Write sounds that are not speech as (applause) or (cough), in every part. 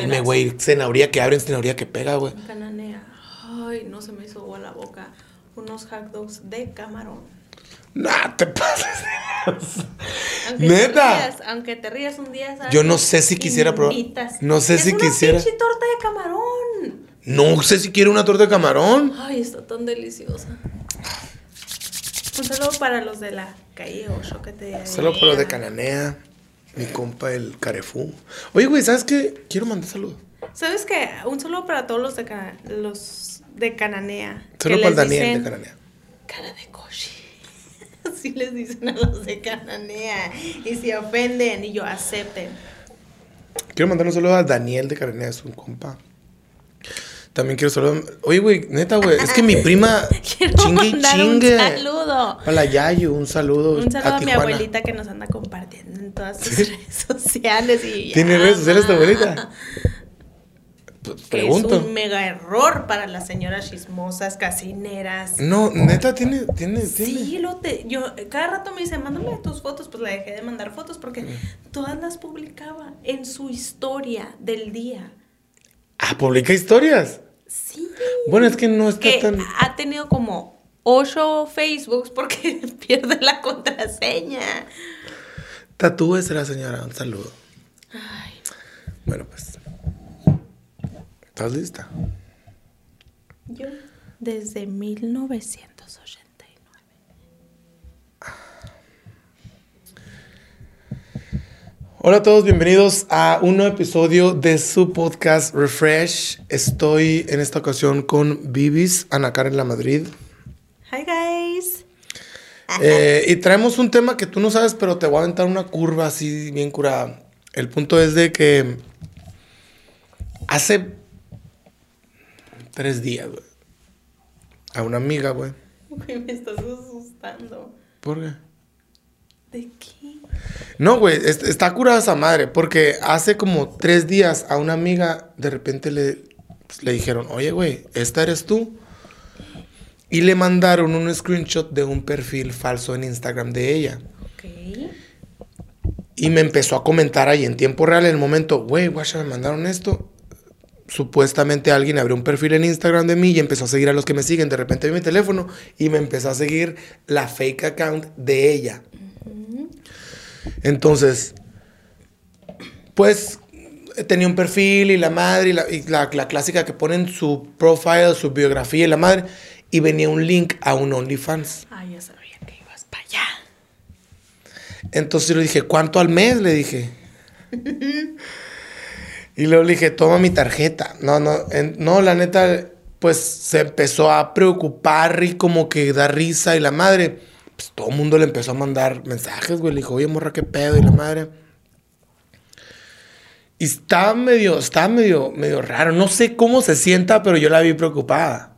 calme, güey. Cenauría que abren, cenauría que pega, güey. Cananea. Ay, no se me hizo agua la boca. Unos hot dogs de camarón. Nah, te pases. Aunque Neta. Te rías, aunque te rías un día, ¿sabes? Yo no sé si quisiera probar- no sé Es si una quisiera. pinche torta de camarón. No sé si quiero una torta de camarón. Ay, está tan deliciosa. Un saludo para los de la calle 8 que te. Solo por lo de Cananea. Mi compa, el Carefú. Oye, güey, ¿sabes qué? Quiero mandar saludos. ¿Sabes qué? Un saludo para todos los de, Cana- los de Cananea. Solo para el Daniel dicen de Cananea. Cara de coche. (laughs) Así les dicen a los de Cananea. Y se ofenden y yo acepten. Quiero mandar un saludo a Daniel de Cananea, es un compa. También quiero saludar. Oye, güey, neta, güey. Es que mi (laughs) prima Quiero chingue mandar chingue. un saludo. Hola, Yayu, un saludo. Un saludo a, mi abuelita que nos anda compartiendo en todas sus redes sociales. Y ¿Tiene redes sociales tu abuelita? Pues, Pregunto. es un mega error para las señoras chismosas, casineras. No, neta, tiene, tiene, tiene. Sí, lo te, yo cada rato me dice, mándame tus fotos, pues la dejé de mandar fotos porque todas las publicaba en su historia del día. Ah, publica historias. Sí. Bueno, es que no está Que tan. ha tenido como ocho Facebooks porque (laughs) pierde la contraseña. Tatúese la señora, un saludo. Ay, Bueno, pues. ¿Estás lista? yo desde 1989. Hola a todos, bienvenidos a un nuevo episodio de su podcast Refresh. Estoy en esta ocasión con Bibis, Ana Karen La Madrid. Hi guys. Eh, y traemos un tema que tú no sabes, pero te voy a aventar una curva así bien curada. El punto es de que hace tres días, güey, a una amiga, güey. Güey, me estás asustando. ¿Por qué? ¿De qué? No, güey, es- está curada esa madre, porque hace como tres días a una amiga de repente le, pues, le dijeron, oye, güey, ¿esta eres tú? Y le mandaron un screenshot de un perfil falso en Instagram de ella. Ok. Y me empezó a comentar ahí en tiempo real en el momento, güey, guacha, me mandaron esto. Supuestamente alguien abrió un perfil en Instagram de mí y empezó a seguir a los que me siguen. De repente vi mi teléfono y me empezó a seguir la fake account de ella. Entonces, pues tenía un perfil y la madre y la, y la- la clásica que ponen su profile, su biografía y la madre. Y venía un link a un OnlyFans. Ah, ya sabía que ibas para allá. Entonces yo le dije, ¿cuánto al mes? Le dije. y luego le dije, toma mi tarjeta. No, no, en- no, la neta, pues se empezó a preocupar y como que da risa y la madre, pues todo el mundo le empezó a mandar mensajes, güey. Le dijo, oye, morra, qué pedo y la madre. Y estaba medio, estaba medio, medio raro. No sé cómo se sienta, pero yo la vi preocupada.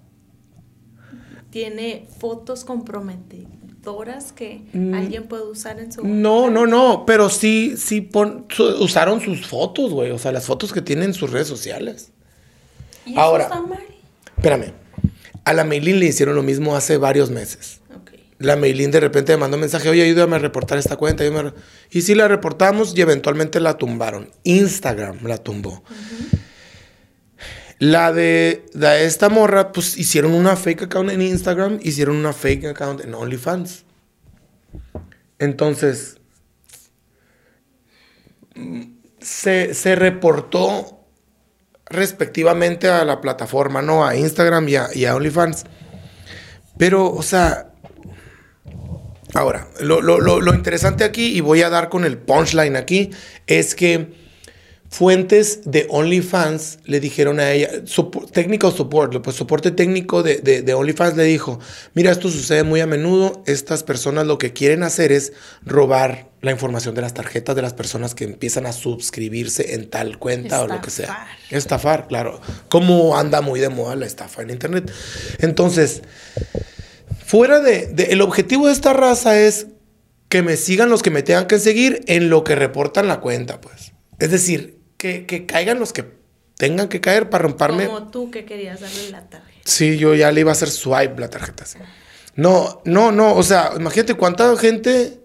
Tiene fotos comprometedoras que Mm. alguien puede usar en su. No, no, no, pero sí, sí pon- su- usaron sus fotos, güey. O sea, las fotos que tienen en sus redes sociales. ¿Y eso Ahora. está mal? Espérame. A la Maylin le hicieron lo mismo hace varios meses. La Maylin de repente me mandó un mensaje, oye, ayúdame a reportar esta cuenta. ayúdame a re-". Y sí la reportamos y eventualmente la tumbaron. Instagram la tumbó. La de, la de esta morra, pues hicieron una fake account en Instagram, hicieron una fake account en OnlyFans. Entonces, se, se reportó respectivamente a la plataforma, ¿no? A Instagram y a, y a OnlyFans. Pero, o sea, ahora, lo, lo- lo- lo interesante aquí, y voy a dar con el punchline aquí, es que fuentes de OnlyFans le dijeron a ella, técnico support, pues soporte técnico de, de- de OnlyFans le dijo, mira, esto sucede muy a menudo, estas personas lo que quieren hacer es robar la información de las tarjetas de las personas que empiezan a suscribirse en tal cuenta o lo que sea. Estafar. Estafar, claro. Como anda muy de moda la estafa en Internet. Entonces, fuera de, de- El objetivo de esta raza es que me sigan los que me tengan que seguir en lo que reportan la cuenta, pues. Es decir, que, que caigan los que tengan que caer para romperme. Como tú que querías darle la tarjeta. Sí, yo ya le iba a hacer swipe la tarjeta. sí. No, no, no. O sea, imagínate cuánta gente,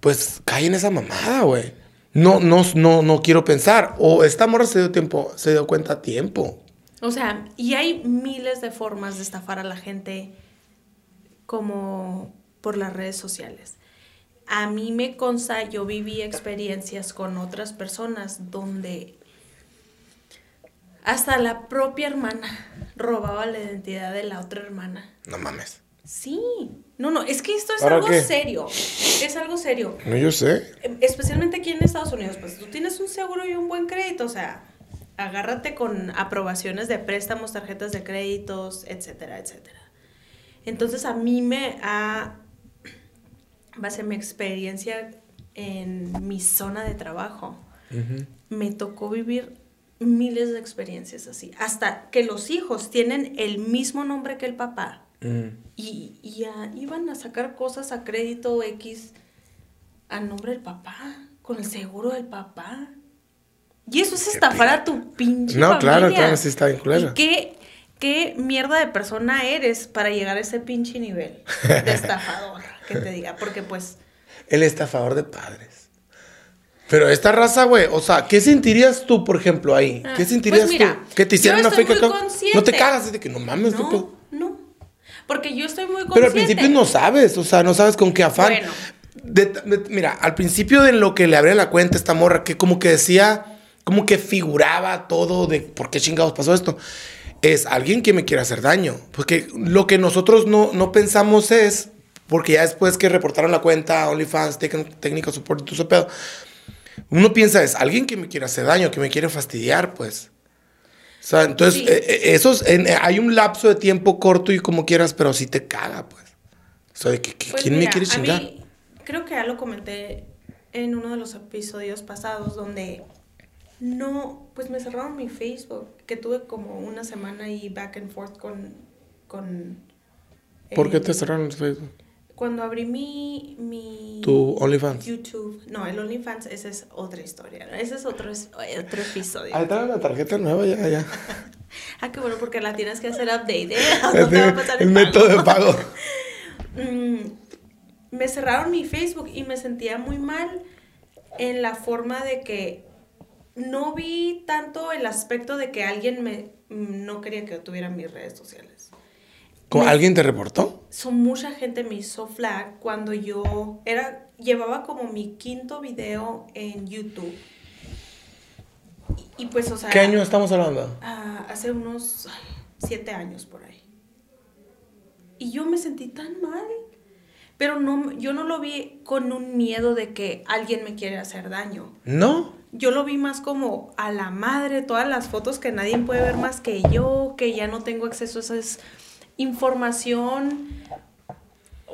pues, cae en esa mamada, güey. No, no, no, no quiero pensar. O esta morra se dio tiempo, se dio cuenta a tiempo. O sea, y hay miles de formas de estafar a la gente como por las redes sociales. A mí me consta, yo viví experiencias con otras personas donde hasta la propia hermana robaba la identidad de la otra hermana. No mames. Sí. No, no, es que esto es ¿Ahora algo qué? serio. Es algo serio. No, yo sé. Em, Especialmente aquí en Estados Unidos, pues tú tienes un seguro y un buen crédito, o sea, agárrate con aprobaciones de préstamos, tarjetas de créditos, etcétera, etcétera. Entonces a mí me ha, base a mi experiencia en mi zona de trabajo, me tocó vivir miles de experiencias así, hasta que los hijos tienen el mismo nombre que el papá Mm. y, iban a sacar cosas a crédito X a nombre del papá, con el seguro del papá. Y eso es estafar a tu pinche No, claro, familia. claro, sí está bien culero. ¿Y qué, qué mierda de persona eres para llegar a ese pinche nivel de (laughs) estafador? que te diga, porque pues... El estafador de padres. Pero esta raza, güey, o sea, ¿qué sentirías tú, por ejemplo, ahí? Ah, ¿Qué sentirías pues mira, tú? Que te hicieran una fake. No te cagas, de que no mames, qué. No, no. Porque yo estoy muy consciente. Pero al principio no sabes, o sea, no sabes con qué afán. Bueno. De- de- mira, al principio de lo que le abría la cuenta esta morra, que como que decía, como que figuraba todo de por qué chingados pasó esto, es alguien que me quiere hacer daño. Porque lo que nosotros no, no pensamos es, porque ya después que reportaron la cuenta, OnlyFans, técnico support, todo ese pedo, uno piensa es alguien que me quiere hacer daño, que me quiere fastidiar, pues. O sea, entonces, Sí. eh, eh, esos, en- eh, hay un lapso de tiempo corto y como quieras, pero sí te caga, pues. O sea, de que, que- Pues ¿quién mira, me quiere a chingar? mí, creo que ya lo comenté en uno de los episodios pasados donde no, pues me cerraron mi Facebook, que tuve como una semana ahí back and forth con... con ¿Por qué te cerraron el Facebook? Cuando abrí mi, mi Tu OnlyFans. YouTube, no, el OnlyFans, esa es otra historia, ¿no? ese es otro, es- otro episodio. Ahí está la tarjeta nueva, ya, ya. (laughs) Ah, qué bueno, porque la tienes que hacer update, ¿eh? (laughs) (laughs) No te va a pasar el el método de pago. Mm, me cerraron mi Facebook y me sentía muy mal en la forma de que no vi tanto el aspecto de que alguien me mm, no quería que tuviera mis redes sociales. ¿Cómo, Me- ¿Alguien te reportó? So, mucha gente me hizo flag cuando yo era llevaba como mi quinto video en YouTube. Y, y pues, o sea, ¿Qué año estamos hablando? Ah, hace unos siete años por ahí. Y yo me sentí tan mal. Pero no, yo no lo vi con un miedo de que alguien me quiere hacer daño. ¿No? Yo lo vi más como a la madre, todas las fotos que nadie puede ver más que yo, que ya no tengo acceso a esa es información,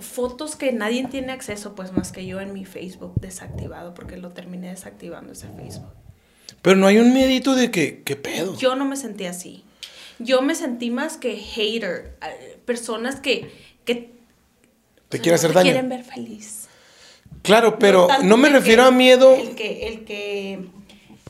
fotos que nadie tiene acceso, pues más que yo en mi Facebook desactivado, porque lo terminé desactivando ese Facebook. Pero no hay un miedito de que, ¿qué pedo? Yo no me sentí así. Yo me sentí más que hater. eh, Personas que, que ¿Te o sea, quiere no hacer daño? quieren ver feliz. Claro, pero no me refiero que a miedo. El que, el que,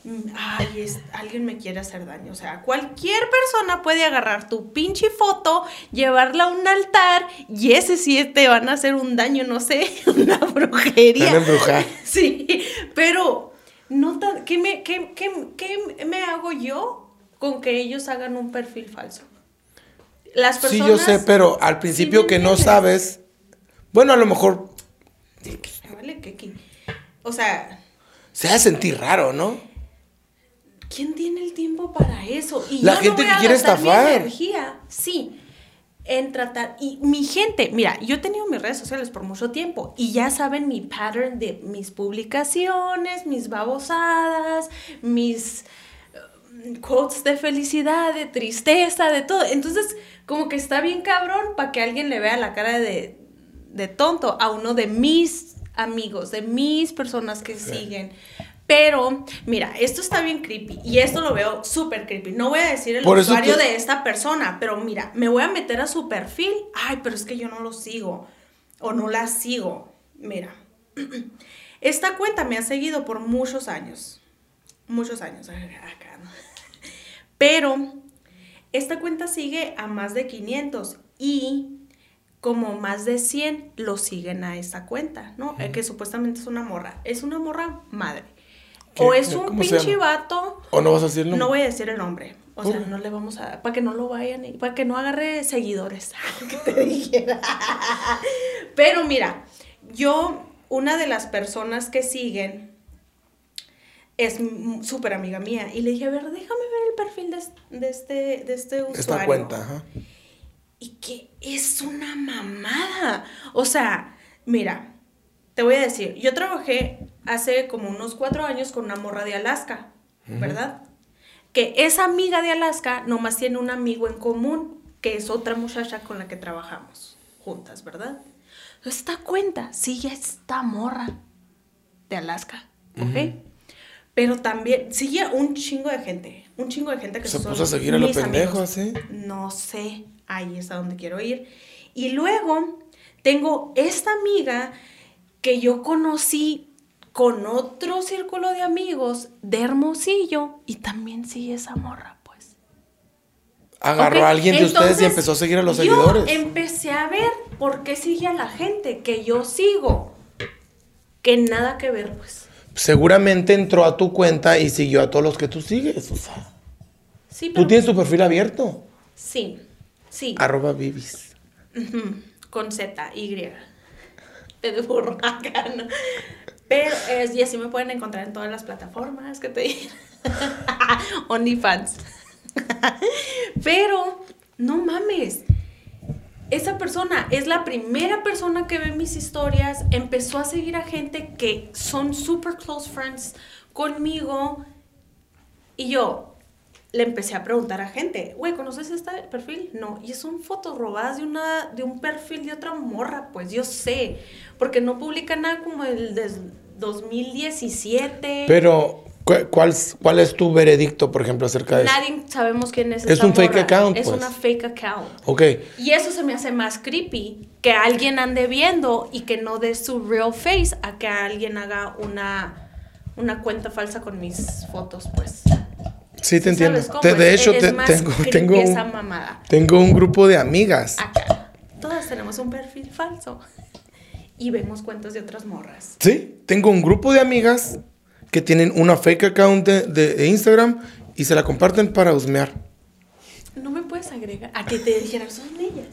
mm, ay, es, alguien me quiere hacer daño. O sea, cualquier persona puede agarrar tu pinche foto, llevarla a un altar y ese sí te van a hacer un daño, no sé, (laughs) una brujería. Van a embrujar. (laughs) Sí, pero no tan, ¿qué, me, qué, qué- qué me hago yo con que ellos hagan un perfil falso? Las Sí, personas... yo sé, pero al principio que no sabes. Bueno, a lo mejor Que. O sea, se hace sentir raro, ¿no? ¿quién tiene el tiempo para eso? Y La yo gente no voy que a quiere gastar mi estafar. energía, sí, en tratar. Y mi gente, mira, yo he tenido mis redes sociales por mucho tiempo y ya saben mi pattern de mis publicaciones, mis babosadas, mis eh, quotes de felicidad, de tristeza, de todo. Entonces, como que está bien cabrón para que alguien le vea la cara de, de tonto a uno de mis amigos, de mis personas que siguen. Pero, mira, esto está bien creepy y esto lo veo súper creepy. No voy a decir el Por usuario te- de esta persona, pero mira, me voy a meter a su perfil. Ay, pero es que yo no lo sigo o no la sigo. Mira, (clears throat) esta cuenta me ha seguido por muchos años. Muchos años. (laughs) Pero esta cuenta sigue a más de 500 y como más de 100 lo siguen a esta cuenta, ¿no? Que supuestamente es una morra. Es una morra madre. O es un ¿Cómo se pinche vato. ¿O no vas a decirlo? No voy a decir el nombre. O sea, no le vamos a. Para que no lo vayan. y- Para que no agarre seguidores. (laughs) que te dijera. Pero mira, yo, una de las personas que siguen es súper amiga mía. Y le dije, a ver, déjame ver el perfil de este, de este usuario. Esta cuenta, ajá. Y que es una mamada. O sea, mira, te voy a decir, yo trabajé hace como unos cuatro años con una morra de Alaska, ¿verdad? Que esa amiga de Alaska nomás tiene un amigo en común, que es otra muchacha con la que trabajamos juntas, ¿verdad? Esta cuenta sigue a esta morra de Alaska, ¿ok? Pero también sigue un chingo de gente, un chingo de gente que Se puso a seguir a lo mis pendejo, amigos. así. No sé, ahí es a donde quiero ir. Y luego tengo esta amiga que yo conocí con otro círculo de amigos de Hermosillo y también sigue esa morra, pues. Agarró a alguien de ustedes y empezó a seguir a los yo seguidores. empecé a ver por qué sigue a la gente que yo sigo. Que nada que ver, pues. Seguramente entró a tu cuenta y siguió a todos los que tú sigues. O sea, Sí, tú pero- tienes tu perfil abierto. Sí, sí. Arroba Vivis. Con Z, Y. De burro acá, ¿no? Pero, es, y así me pueden encontrar en todas las plataformas que te dije. (laughs) OnlyFans. Pero, no mames. Esa persona es la primera persona que ve mis historias. Empezó a seguir a gente que son super close friends conmigo. Y yo le empecé a preguntar a gente, güey, ¿conoces este perfil? No. Y son fotos robadas de, una, de un perfil de otra morra, pues yo sé. Porque no publica nada como el de 2017. Pero, ¿cu- ¿cuál, cuál es tu veredicto, por ejemplo, acerca de eso? Nadie sabemos quién es Es esta un fake account, Es pues. una fake account. Ok. Y eso se me hace más creepy que alguien ande viendo y que no dé su real face a que alguien haga una, una cuenta falsa con mis fotos, pues. Sí, te entiendo. Te- de hecho, te- tengo, tengo, esa un, mamada. tengo un grupo de amigas. Acá. Todas tenemos un perfil falso. Y vemos cuentas de otras morras. Sí, tengo un grupo de amigas que tienen una fake account de, de Instagram y se la comparten para husmear. No me puedes agregar a que te dijeran, son ellas.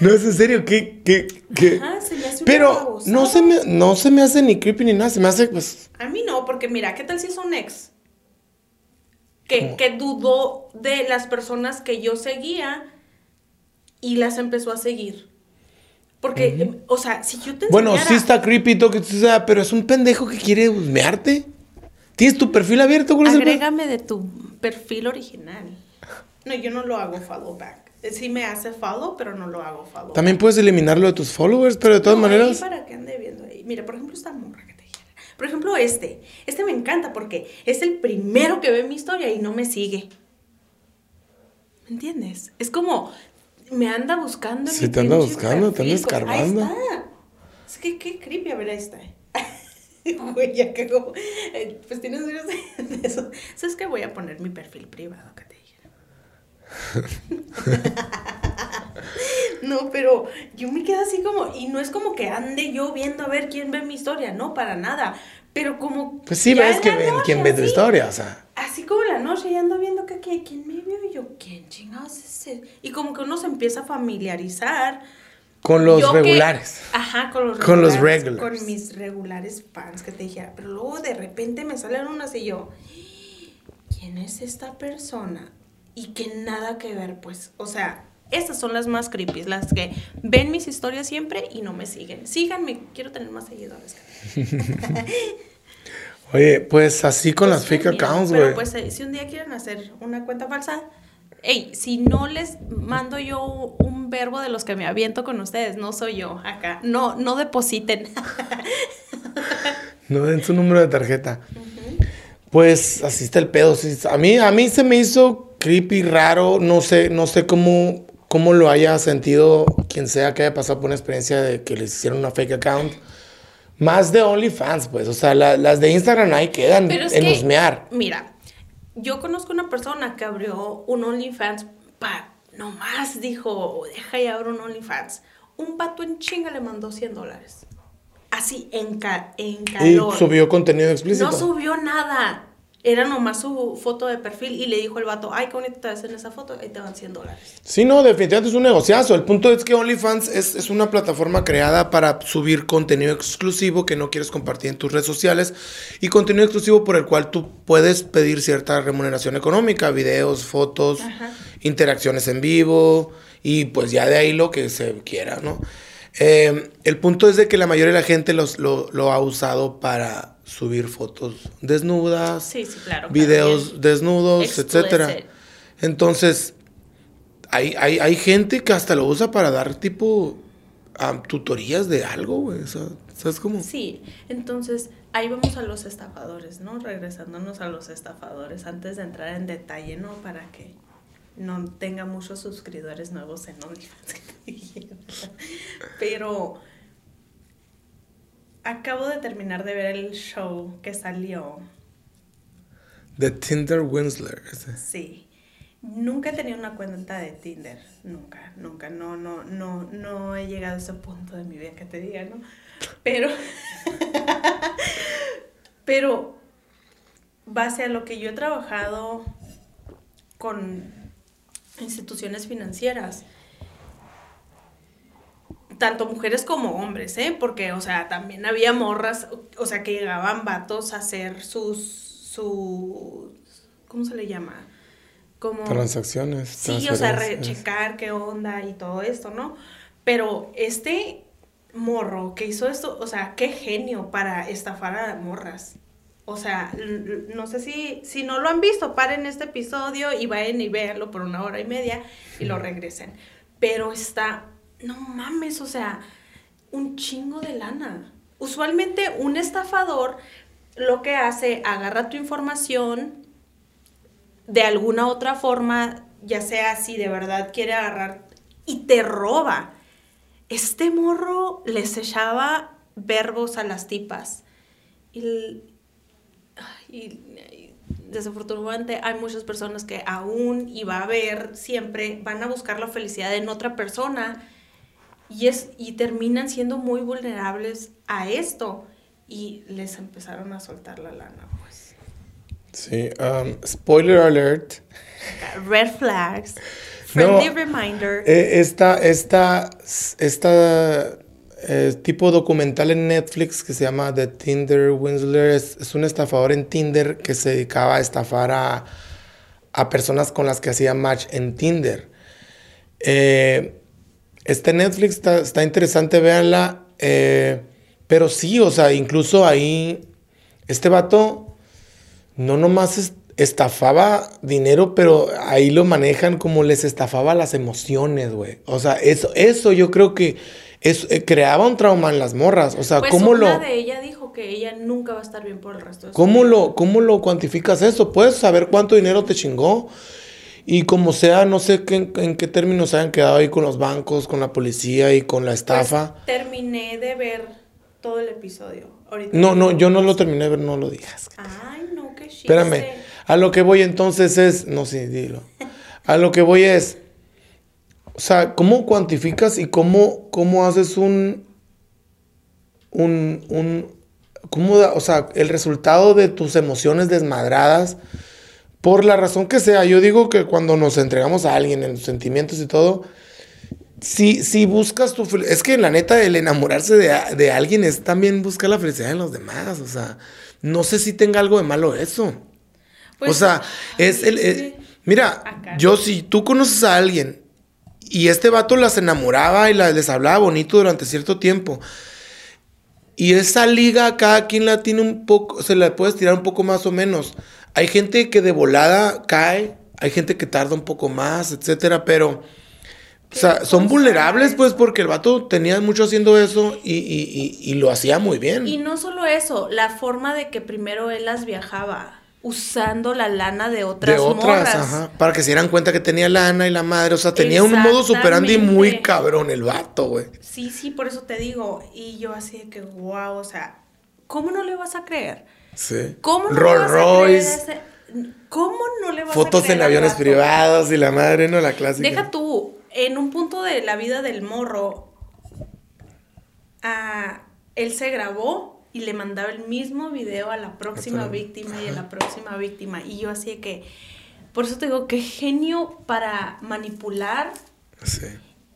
No, es en serio, ¿qué? qué, qué? Ajá, se me hace Pero no se, me, no se me hace ni creepy ni nada, se me hace pues... A mí no, porque mira, ¿qué tal si es un ex? Que, que dudó de las personas que yo seguía y las empezó a seguir. Porque, o sea, si yo te Bueno, enseñara- sí está creepy todo que tú sea, pero es un pendejo que quiere husmearte. ¿Tienes tu perfil abierto? ¿Cuál Agrégame de tu perfil original. No, yo no lo hago follow back. Sí me hace follow, pero no lo hago follow. También puedes eliminarlo de tus followers, pero de todas No, maneras... para que ande viendo ahí. Mira, por ejemplo, esta morra. Por ejemplo, este. Este me encanta porque es el primero que ve mi historia y no me sigue. ¿Me entiendes? Es como me anda buscando. Sí, te anda buscando, te anda escarbando. Ahí está. Es que qué creepy, a ver, ahí está. (laughs) Güey, ya cagó. Eh, Pues tienes videos de eso. ¿Sabes qué? Voy a poner mi perfil privado que te dijera. (laughs) No, pero yo me quedo así como, y no es como que ande yo viendo a ver quién ve mi historia, no, para nada. Pero como. Pues sí, ves que ven noche, quién ve tu historia, o sea... Así como la noche, ya ando viendo que, que- quién me vio, y yo, ¿quién chingados es ese? Y como que uno se empieza a familiarizar. Con los Yo que- regulares. ajá, con los Con los regulares. regulars. Con mis regulares fans que te dijera. Pero luego de repente me salen unas y yo, ¿quién es esta persona? Y que nada que ver, pues. O sea, estas son las más creepy, las que ven mis historias siempre y no me siguen. Síganme, quiero tener más seguidores. (laughs) Oye, pues así con las fake Pues, mira, accounts, güey. pues eh, si un día quieren hacer una cuenta falsa, hey, si no les mando yo un verbo de los que me aviento con ustedes, no soy yo acá. No, no depositen. (laughs) No den su número de tarjeta. Pues así está el pedo. A mí, a mí se me hizo creepy, raro. No sé, no sé cómo, cómo lo haya sentido quien sea que haya pasado por una experiencia de que les hicieron una fake account. Más de OnlyFans, pues. O sea, la- las de Instagram ahí quedan Pero es en que, husmear. mira, yo conozco una persona que abrió un OnlyFans, pa, nomás dijo, deja y abro un OnlyFans. Un vato en chinga le mandó 100 dólares. así en, ca en Y calor. subió contenido explícito. No subió nada. Era nomás su foto de perfil y le dijo el vato, ay, qué bonito te ves en esa foto, ahí te van 100 dólares. Sí, no, definitivamente es un negociazo. El punto es que OnlyFans es, es una plataforma creada para subir contenido exclusivo que no quieres compartir en tus redes sociales y contenido exclusivo por el cual tú puedes pedir cierta remuneración económica, videos, fotos, interacciones en vivo y pues ya de ahí lo que se quiera, ¿no? Eh, el punto es de que la mayoría de la gente los- lo, lo ha usado para subir fotos desnudas, Sí, sí, claro. videos desnudos, Explicit. etcétera. Entonces, hay, hay, hay gente que hasta lo usa para dar tipo ah, tutorías de algo, güey. ¿sabes cómo? Sí, entonces ahí vamos a los estafadores, ¿no? Regresándonos a los estafadores antes de entrar en detalle, ¿no? Para que no tenga muchos suscriptores nuevos en OnlyFans. (laughs) Pero acabo de terminar de ver el show que salió. De Tinder Winsler. ese. Sí. Nunca he tenido una cuenta de Tinder. Nunca, nunca. No, no, no, no he llegado a ese punto de mi vida que te diga, ¿no? Pero. (laughs) pero. Base a lo que yo he trabajado con instituciones financieras. Tanto mujeres como hombres, ¿eh? Porque, o sea, también había morras, o sea, que llegaban vatos a hacer sus, su, ¿cómo se le llama? Como... Transacciones. Sí, o sea, rechecar qué onda y todo esto, ¿no? Pero este morro que hizo esto, o sea, qué genio para estafar a morras. O sea, no sé si, si no lo han visto, paren este episodio y vayan y véanlo por una hora y media y lo regresen. Pero está, no mames, o sea, un chingo de lana. Usualmente un estafador lo que hace, agarra tu información, de alguna otra forma, ya sea si de verdad quiere agarrar y te roba. Este morro les echaba verbos a las tipas. Y, y desafortunadamente hay muchas personas que aún y va a haber siempre van a buscar la felicidad en otra persona y es y terminan siendo muy vulnerables a esto y les empezaron a soltar la lana pues Sí, um, spoiler alert. (laughs) Red flags. No, Friendly reminder. Eh, esta, esta, esta eh, tipo documental en Netflix que se llama The Tinder Winsler es, es un estafador en Tinder que se dedicaba a estafar a, a personas con las que hacía match en Tinder. Eh, este Netflix está, está interesante, véanla. eh, pero sí, o sea, incluso ahí, este vato no nomás es- estafaba dinero, pero ahí lo manejan como les estafaba las emociones, güey. O sea, eso, eso yo creo que es, eh, creaba un trauma en las morras. O sea, pues ¿cómo una lo, de ella dijo que ella nunca va a estar bien por el resto de su cómo vida. lo, cómo lo cuantificas eso? Puedes saber cuánto dinero te chingó. Y como sea, no sé qué, en qué términos se hayan quedado ahí con los bancos, con la policía y con la Pues, estafa. terminé de ver todo el episodio. Ahorita no, no, yo no lo terminé de ver, no lo digas. Ay, no, qué chiste. Espérame, a lo que voy entonces es, no sé, dilo. A lo que voy es, o sea, ¿cómo cuantificas y cómo, cómo haces un, un, un, cómo da- o sea, el resultado de tus emociones desmadradas, por la razón que sea, yo digo que cuando nos entregamos a alguien en los sentimientos y todo, si, si buscas tu fel- es que la neta el enamorarse de, de alguien es también buscar la felicidad en los demás, o sea, no sé si tenga algo de malo eso. Pues, o sea, es el, es mira, Acá. yo si tú conoces a alguien y este vato las enamoraba y la- les hablaba bonito durante cierto tiempo. Y esa liga cada quien la tiene un poco, se la puedes tirar un poco más o menos. Hay gente que de volada cae, hay gente que tarda un poco más, etcétera, pero o sea, son cosa vulnerables pues porque el vato tenía mucho haciendo eso y, y- y- y lo hacía muy bien. Y no solo eso, la forma de que primero él las viajaba, usando la lana de otras, de otras, morras. ajá, para que se dieran cuenta que tenía lana y la madre, o sea, tenía un modo superandi muy cabrón el vato, güey. Sí, sí, por eso te digo. Y yo así de que, wow, o sea, ¿cómo no le vas a creer? Sí. ¿Cómo no Rolls le vas a creer Royce, a ese- ¿Cómo no le vas a fotos creer en al aviones privados y la madre, no la clásica. Deja tú, en un punto de la vida del morro, ah, él se grabó y le mandaba el mismo video a la próxima víctima y a la próxima víctima. Y yo así que, por eso te digo, qué genio para manipular. Sí.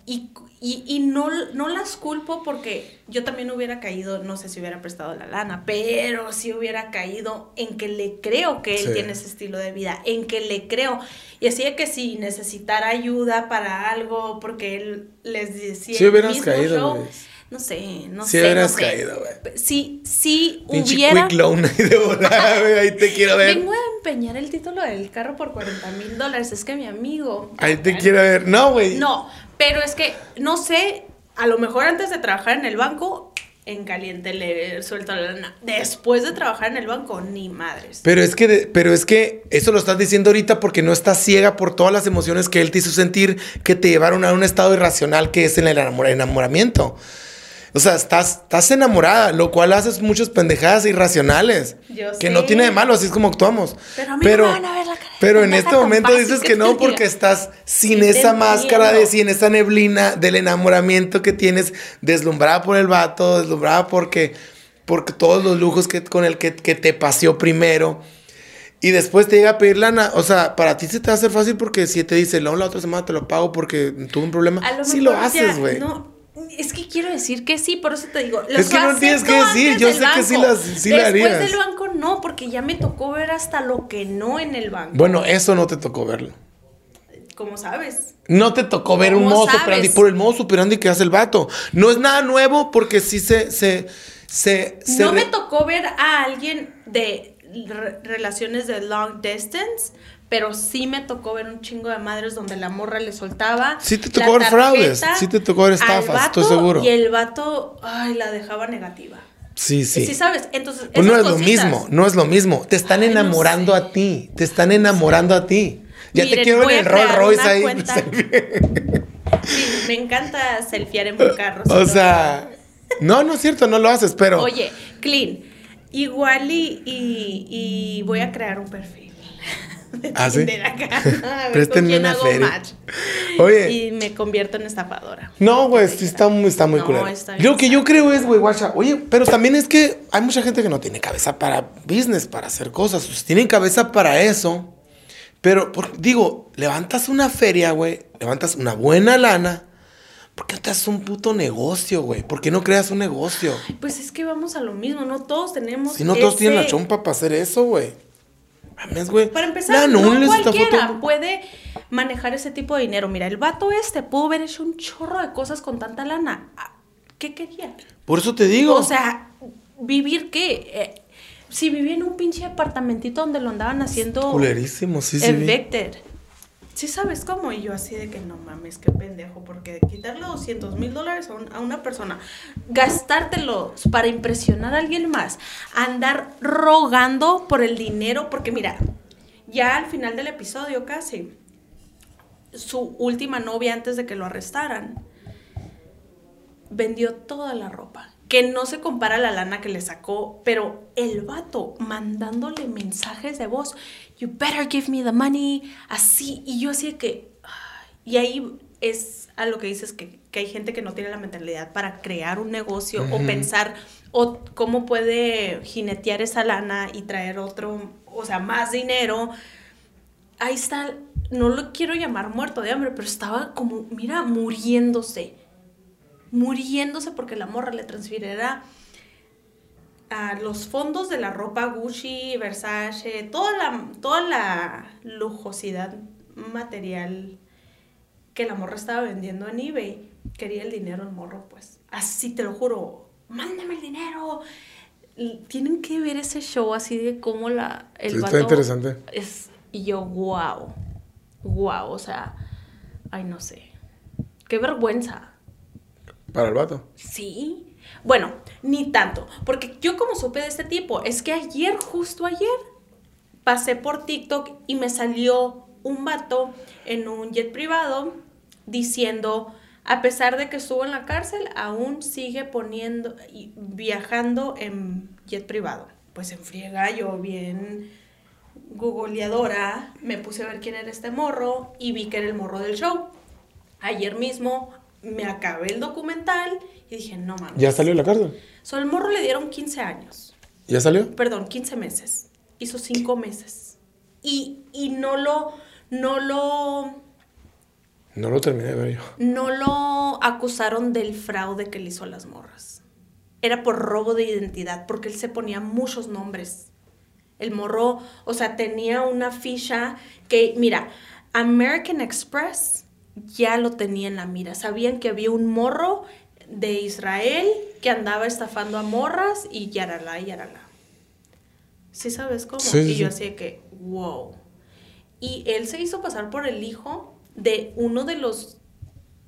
Y, y, y no, no las culpo porque yo también hubiera caído, no sé si hubiera prestado la lana, pero sí hubiera caído en que le creo que él Sí. tiene ese estilo de vida, en que le creo. Y así que si necesitara ayuda para algo, porque él les decía... Sí hubieras caído, show. No sé, no Sí sé. hubieras no sé. caído, güey. Sí, sí Pinche hubiera... quick loan ahí de volada, (laughs) güey. Ahí te quiero ver. Vengo a empeñar el título del carro por 40 mil dólares. Es que mi amigo. Ahí te quiero ver. No, güey. No, pero es que no sé, a lo mejor antes de trabajar en el banco, en caliente le suelto la lana. Después de trabajar en el banco, ni madres. Pero es que, de- pero es que eso lo estás diciendo ahorita porque no estás ciega por todas las emociones que él te hizo sentir que te llevaron a un estado irracional que es el enamor- enamoramiento. O sea, estás, estás enamorada, lo cual haces muchas pendejadas irracionales. Yo que sé. no tiene de malo, así es como actuamos. Pero a mí no me van a ver la cara pero en este momento dices que no porque estás sin Sí esa máscara de sin esa neblina del enamoramiento que tienes, deslumbrada por el vato, deslumbrada porque, porque todos los lujos que, con el que, que te paseó primero. Y después te llega a pedir lana. O sea, para ti se te va a hacer fácil porque si te dice, no, la otra semana te lo pago porque tuve un problema. Lo sí lo haces, güey. No, es que quiero decir que sí, por eso te digo. Es que no tienes que decir, yo sé que sí las- sí Después harías. del banco no, porque ya me tocó ver hasta lo que no en el banco. Bueno, eso no te tocó verlo. Como sabes. No te tocó ver un ¿Cómo modo superandi por el modo superandi que hace el vato. No es nada nuevo porque sí se. se, se, se no me tocó ver a alguien de re- relaciones de long distance, pero sí me tocó ver un chingo de madres donde la morra le soltaba. Sí te la tocó ver fraudes, sí te tocó ver estafas, estoy seguro. Y el vato, ay, la dejaba negativa. Sí, sí. Sí, sabes, entonces. Pues no es lo mismo, no es lo mismo. Te están Ay, no enamorando sé. a ti. Te están enamorando a ti. Ya te quiero en el Rolls Royce ahí. (laughs) Sí, me encanta selfiear en carros. O sea, no, no es cierto, no lo haces, pero. Oye, Clean, igual y, y, y voy a crear un perfil. De ¿Ah, sí? Acá, (laughs) a ver con Préstenme quién una hago feria. match. Oye. Y me convierto en estafadora. No, güey, sí está muy, está muy No, culero. está Lo que yo creo es, güey, guacha, oye, pero también es que hay mucha gente que no tiene cabeza para business, para hacer cosas. Pues tienen cabeza para eso. Pero, por- digo, levantas una feria, güey, levantas una buena lana. ¿Por qué no te haces un puto negocio, güey? ¿Por qué no creas un negocio? Pues es que vamos a lo mismo, no todos tenemos. Si no todos tienen la chompa para hacer eso, güey. Mames, güey. Para empezar, no está cualquiera puede manejar ese tipo de dinero. Mira, el vato este pudo haber hecho un chorro de cosas con tanta lana. Ah, ¿Qué quería? Por eso te digo. O sea, ¿vivir qué? Eh, si vivía en un pinche apartamentito donde lo andaban haciendo Culerísimo, sí, sí. vi. evicted. Sí sabes cómo, y yo así de que no mames, qué pendejo, porque quitarle 200 mil dólares a, a una persona, gastártelos para impresionar a alguien más, andar rogando por el dinero, porque mira, ya al final del episodio casi, su última novia antes de que lo arrestaran, vendió toda la ropa. Que no se compara a la lana que le sacó, pero el vato mandándole mensajes de voz, you better give me the money, así, y yo así de que, y ahí es a lo que dices que, que hay gente que no tiene la mentalidad para crear un negocio o pensar o cómo puede jinetear esa lana y traer otro, o sea, más dinero. Ahí está, no lo quiero llamar muerto de hambre, pero estaba como, mira, muriéndose muriéndose porque la morra le transferirá a los fondos de la ropa Gucci, Versace, toda la, toda la lujosidad material que la morra estaba vendiendo en eBay. Quería el dinero el morro, pues. Así te lo juro. Mándame el dinero. Tienen que ver ese show así de cómo la el Sí, está interesante. es y yo wow. Wow, o sea, ay no sé. Qué vergüenza. Para el vato. Sí. Bueno, ni tanto. Porque yo como supe de este tipo, es que ayer, justo ayer, pasé por TikTok y me salió un vato en un jet privado diciendo, a pesar de que estuvo en la cárcel, aún sigue poniendo y viajando en jet privado. Pues en friega, yo bien googleadora, me puse a ver quién era este morro y vi que era el morro del show. Ayer mismo me acabé el documental y dije, no mames. ¿Ya salió la cárcel? So, el morro le dieron 15 años. ¿Ya salió? Perdón, 15 meses. Hizo 5 meses. Y, y no lo, no lo, No lo terminé de ver yo. no lo acusaron del fraude que le hizo a las morras. Era por robo de identidad, porque él se ponía muchos nombres. El morro, o sea, tenía una ficha que, mira, American Express ya lo tenía en la mira. Sabían que había un morro de Israel que andaba estafando a morras y yarala, yarala. ¿Sí sabes cómo? Sí, y yo sí. así que, wow. Y él se hizo pasar por el hijo de uno de los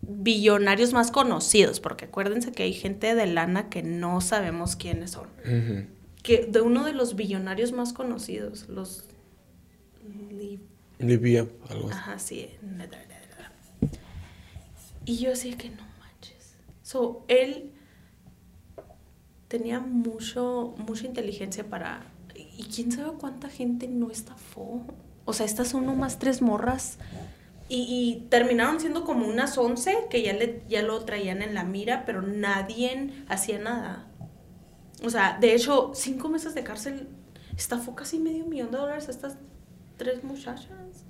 billonarios más conocidos, porque acuérdense que hay gente de lana que no sabemos quiénes son. Que de uno de los billonarios más conocidos, los Li- Libia, algo así. Ajá, sí. Y yo así que no manches. So, él tenía mucho, mucha inteligencia para... Y quién sabe cuánta gente no estafó. O sea, estas son nomás tres morras. Y, terminaron siendo como unas once que ya, le, ya lo traían en la mira, pero nadie hacía nada. O sea, de hecho, cinco meses de cárcel estafó casi medio millón de dólares a estas tres muchachas.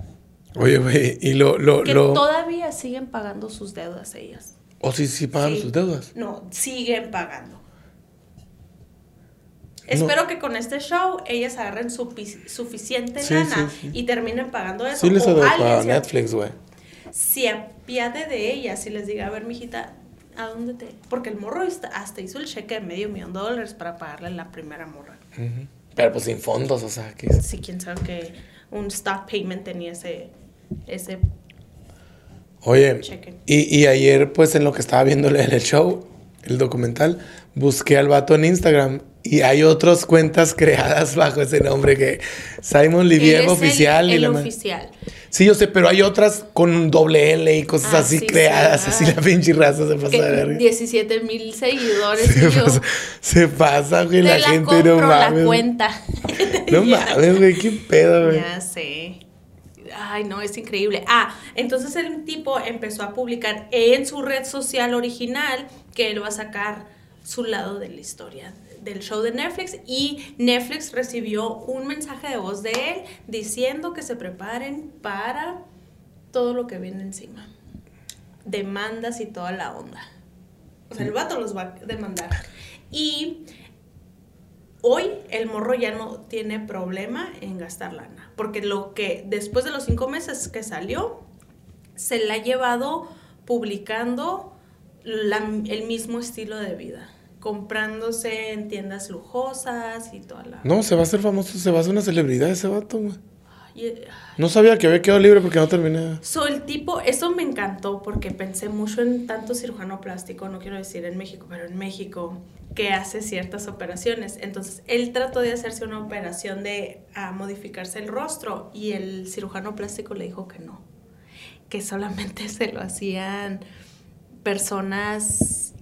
Oye, güey, y lo, lo, Que lo... todavía siguen pagando sus deudas ellas. O sí, sí pagan Sí. sus deudas. No, siguen pagando. Espero que con este show ellas agarren sufi- suficiente Sí, lana sí, y terminen pagando eso. Sí les O para Netflix, güey. Se apiade de ellas y les diga, a ver, mijita, ¿a dónde te...? Porque el morro hasta hizo el cheque de medio millón de dólares para pagarle la primera morra. Pero pues sin fondos, o sea, que... Sí, quién sabe que un stop payment tenía ese... ese Oye, y, y ayer, pues en lo que estaba viéndole (laughs) en el show, el documental, busqué al vato en Instagram y hay otras cuentas (laughs) creadas bajo ese nombre que Simon Livier el- oficial y el la ma- oficial. Sí, yo sé, pero hay otras con un doble L y cosas Ah, así sí, creadas, sí, así la pinche raza se pasa de Que verga. 17 mil seguidores Se y pasa, se pasa, güey, Te la, la, gente compro no la mames. cuenta. No (laughs) mames, güey, qué pedo, güey. Ya sé. Ay, no, es increíble. Ah, entonces el tipo empezó a publicar en su red social original que él va a sacar su lado de la historia del show de Netflix y Netflix recibió un mensaje de voz de él diciendo que se preparen para todo lo que viene encima. Demandas y toda la onda. O sea, el vato los va a demandar. Y hoy el morro ya no tiene problema en gastar lana. Porque lo que después de los cinco meses que salió, se le ha llevado publicando la- el mismo estilo de vida. Comprándose en tiendas lujosas y toda la... No, se va a hacer famoso, se va a hacer una celebridad ese vato, güey. Y- No sabía que había quedado libre porque no terminé. So, el tipo, eso me encantó porque pensé mucho en tanto cirujano plástico, no quiero decir en México, pero en México, que hace ciertas operaciones. Entonces, él trató de hacerse una operación de modificarse el rostro y el cirujano plástico le dijo que no, que solamente (laughs) se lo hacían personas,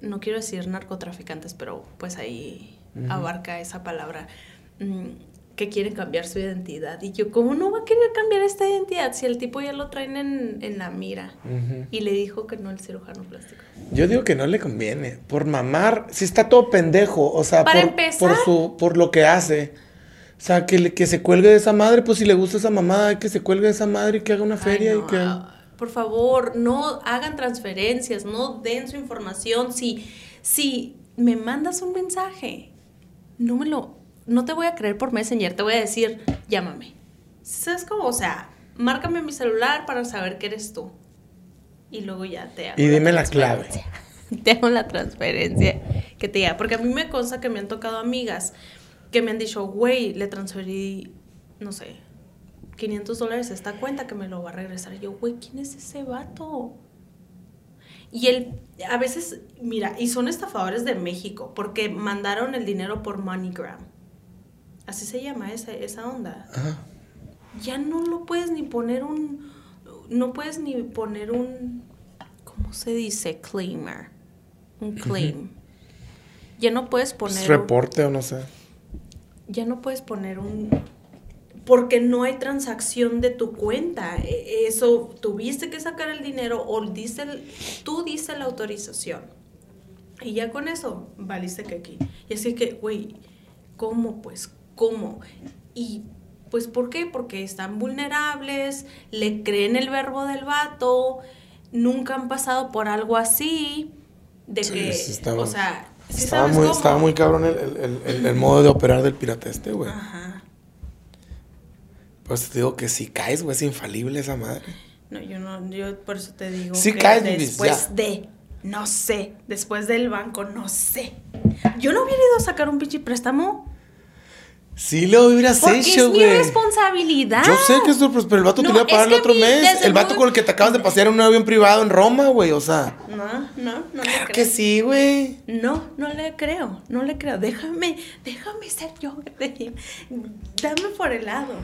no quiero decir narcotraficantes, pero pues ahí abarca esa palabra. mm, que quieren cambiar su identidad. Y yo, ¿cómo no va a querer cambiar esta identidad si el tipo ya lo traen en, en la mira? Y le dijo que no el cirujano plástico. Yo digo que no le conviene. Por mamar, si está todo pendejo. O sea, Para por, empezar- por, su, por lo que hace. O sea, que, le- que se cuelgue de esa madre, pues si le gusta esa mamada, que se cuelgue de esa madre y que haga una feria Ay, y no, que. ah, Por favor, no hagan transferencias, no den su información. Si, si me mandas un mensaje, no me lo, no te voy a creer por Messenger, te voy a decir, llámame. ¿Sabes cómo? O sea, márcame mi celular para saber que eres tú. Y luego ya te hago Y dime la clave. (laughs) Te hago la transferencia que te diga. Porque a mí me consta que me han tocado amigas que me han dicho, güey, le transferí, no sé, 500 dólares a esta cuenta que me lo va a regresar. Y yo, güey, ¿quién es ese vato? Y él, a veces, mira, y son estafadores de México, porque mandaron el dinero por MoneyGram. Así se llama esa, esa onda. Ajá. Ya no lo puedes ni poner un, no puedes ni poner un, ¿cómo se dice? Claimer. Un claim. Ya no puedes poner... Pues un- reporte o no sé. ya no puedes poner un porque no hay transacción de tu cuenta. E- Eso, tuviste que sacar el dinero o dice el- tú diste la autorización. Y ya con eso, valiste que aquí. Y así que, güey, ¿cómo pues? ¿Cómo? Y pues, ¿por qué? Porque están vulnerables, le creen el verbo del vato, nunca han pasado por algo así, de Sí, que, sí estaba- o sea, ¿sí estaba, sabes muy, cómo? estaba muy cabrón el, el- el- modo de operar del pirata este, güey. Ajá. Por eso te digo que si caes, güey, es infalible esa madre. No, yo no, yo por eso te digo Sí que caes, después ya. de, no sé, después del banco, no sé. Yo no hubiera ido a sacar un pinche préstamo Sí lo hubieras porque hecho, es mi güey. responsabilidad. Yo sé que es tu pero el vato te No, lo iba a pagar el otro mi- mes. El vato muy- con el que te acabas de (laughs) pasear en un avión privado en Roma, güey. O sea, No, no, no le claro creo. que sí, güey. No, no le creo, no le creo. Déjame, déjame ser yo. (laughs) Dame por el lado.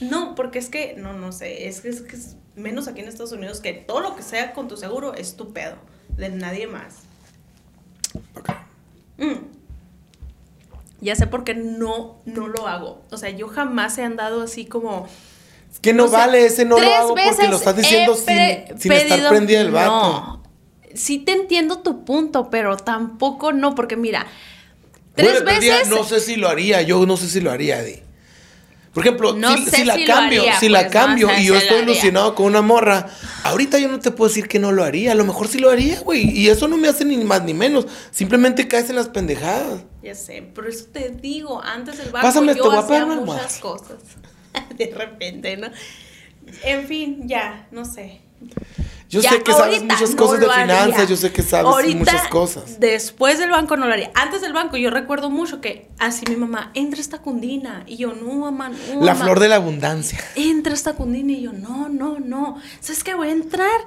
No, porque es que, no, no sé, es que es, que es menos aquí en Estados Unidos que todo lo que sea con tu seguro es tu pedo, de nadie más. Ok. Mm. Ya sé por qué no, no lo hago. O sea, yo jamás he andado así como... Que no vale, ese no lo hago porque lo estás diciendo sin, sin estar prendida el vato. No. Sí te entiendo tu punto, pero tampoco no, porque mira, tres perdida, veces... no sé si lo haría, yo no sé si lo haría, Di. Por ejemplo, No si, la si cambio, haría, si la pues, no cambio sé y yo si estoy ilusionado con una morra, ahorita yo no te puedo decir que no lo haría, a lo mejor sí lo haría, güey, y eso no me hace ni más ni menos, simplemente caes en las pendejadas. Ya sé, por eso te digo, antes del banco Pásame, te yo voy a hacía muchas cosas. (laughs) De repente, ¿no? En fin, ya, no sé. Yo Ya, sé que sabes muchas no cosas de finanzas, yo sé que sabes Ahorita, muchas cosas. Después del banco no lo haría. Antes del banco yo recuerdo mucho que así mi mamá, entra esta cundina. Y yo, no, mamá, no. La mamá". flor de la abundancia. Entra esta cundina. Y yo, no, no, no. ¿Sabes qué? Voy a entrar.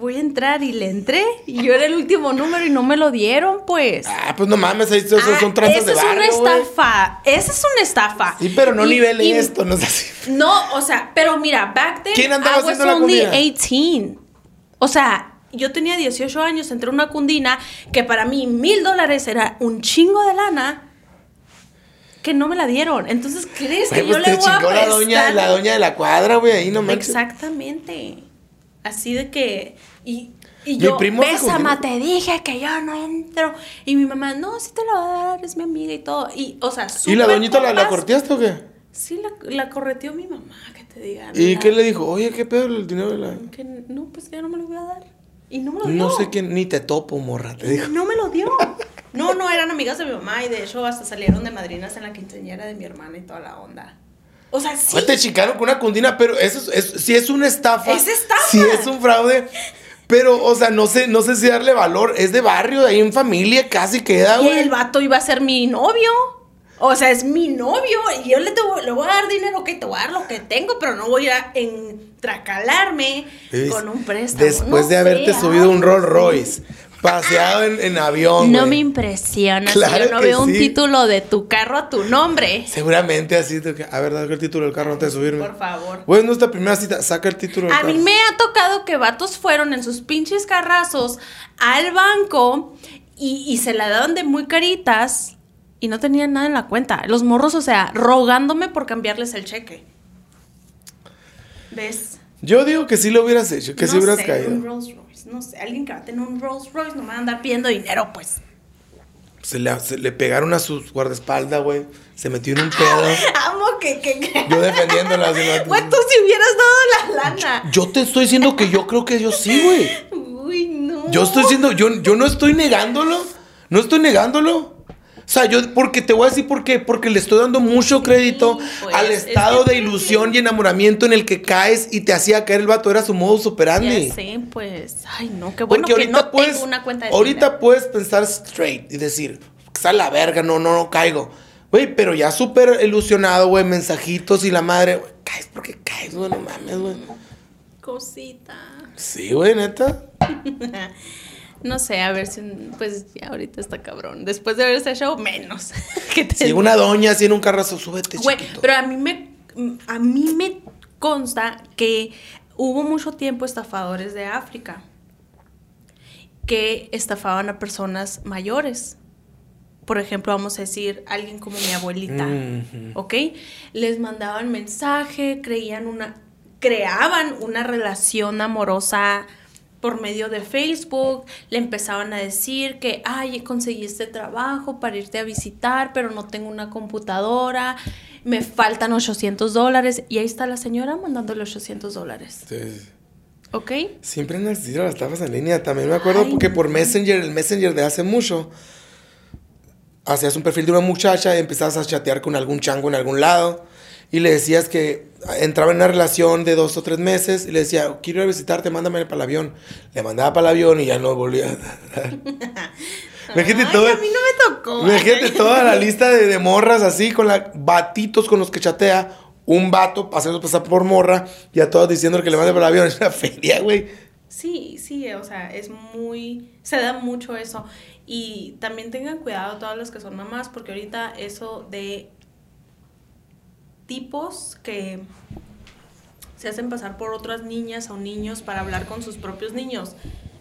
Voy a entrar y le entré. Y yo era el último número y no me lo dieron, pues. Ah, pues no mames, ahí son, Ah, son tranzas esa de barrio, es una estafa. Esa es una estafa. Sí, pero no Y- nivel y- esto, no es así. No, o sea, pero mira, back then ¿Quién andaba I was haciendo la only cundina? 18. O sea, yo tenía 18 años, entré a una cundina que para mí mil dólares era un chingo de lana que no me la dieron. Entonces, ¿crees Güey, que yo pues le te voy a chingó la doña, prestar? la doña de la cuadra, güey, ahí no manches. Exactamente. Así de que... Y, y Mi yo, primo cogió- te dije que yo no entro. Y mi mamá, no, sí te lo voy a dar, es mi amiga y todo. Y, o sea, ¿Y la doñita la, la corteaste o qué? Sí, la, la correteó mi mamá, que te diga. ¿Y qué le dijo? Oye, ¿qué pedo el dinero de la...? Que no, pues ya no me lo voy a dar. Y no me lo dio. No sé quién, ni te topo, morra, te dijo. No me lo dio. No, no, eran amigas de mi mamá y de hecho hasta salieron de madrinas en la quinceañera de mi hermana y toda la onda. O sea, sí. Te chicaron con una cundina, pero eso es, es- sí es una estafa. Es estafa. Sí es un fraude. Pero, o sea, no sé, no sé si darle valor. Es de barrio, ahí en familia, casi queda, Y güey. el vato iba a ser mi novio. O sea, es mi novio. Y yo le, te voy- le voy a dar dinero, ok, te voy a dar lo que tengo, pero no voy a entracalarme ¿Ves? con un préstamo. Después No de haberte subido un Rolls Royce, paseado en, en avión. No me impresiona Claro si yo no veo un título de tu carro a tu nombre. Seguramente así. que, a ver, dame el título del carro antes de subirme. Por favor. Güey, nuestra primera cita. Saca el título del A carro. mí me ha tocado que vatos fueron en sus pinches carrazos al banco y, y se la daban de muy caritas y no tenían nada en la cuenta. Los morros, o sea, rogándome por cambiarles el cheque. ¿Ves? Yo digo que sí lo hubieras hecho, que no sí hubieras sé, caído. un Rolls Royce, no sé, alguien que va a tener un Rolls Royce no me va a andar pidiendo dinero, pues. Se le, se le pegaron a sus guardaespaldas, güey. Se metió en un pedo. (laughs) Amo que, que, que- Yo defendiéndola. Güey, tú si hubieras dado la lana. Yo te estoy diciendo que yo creo que yo sí, güey. Uy, no. Yo estoy diciendo, yo, yo no estoy negándolo. No estoy negándolo. O sea, yo, porque te voy a decir por qué. Porque le estoy dando mucho crédito pues, al es estado que de sí. ilusión y enamoramiento en el que caes y te hacía caer el vato. Era su modus operandi. Ya sé, pues. Ay, no, qué bueno Porque que ahorita no puedes, tengo una cuenta de ahorita Tinder. puedes pensar straight y decir, está la verga, no, no, no caigo. Güey, pero ya súper ilusionado, güey, mensajitos y la madre, güey, caes porque caes, güey, no mames, güey. Cosita. Sí, güey, neta. (laughs) No sé, a ver si. Pues ya ahorita está cabrón. Después de ver este show, menos. (laughs) que te Si una doña así en un carrazo, súbete, Güey, chiquito. pero a mí me a mí me consta que hubo mucho tiempo estafadores de África que estafaban a personas mayores por ejemplo, vamos a decir, alguien como mi abuelita. ¿ok? Les mandaban mensaje, creían una, creaban una relación amorosa por medio de Facebook, le empezaban a decir que, ay, conseguí este trabajo para irte a visitar, pero no tengo una computadora, me faltan 800 dólares, y ahí está la señora mandándole 800 dólares, Sí. ¿ok? Siempre han existido las estafas en línea. También me acuerdo Ay, porque por. Messenger, el Messenger de hace mucho, hacías un perfil de una muchacha y empezabas a chatear con algún chango en algún lado y le decías que entraba en una relación de dos o tres meses y le decía, quiero ir a visitarte, mándame para el avión. Le mandaba para el avión y ya no volvía. (laughs) Imagínate Ay, todo- a mí no me tocó. Imagínate (laughs) toda la lista de, de morras así, con la batitos con los que chatea. Un vato haciendo pasar por morra y a todos diciendo que le mande para el avión. (laughs) Es una feria, güey. Sí, sí, o sea, es muy, se da mucho eso. Y también tengan cuidado todas las que son mamás, porque ahorita eso de tipos que se hacen pasar por otras niñas o niños para hablar con sus propios niños,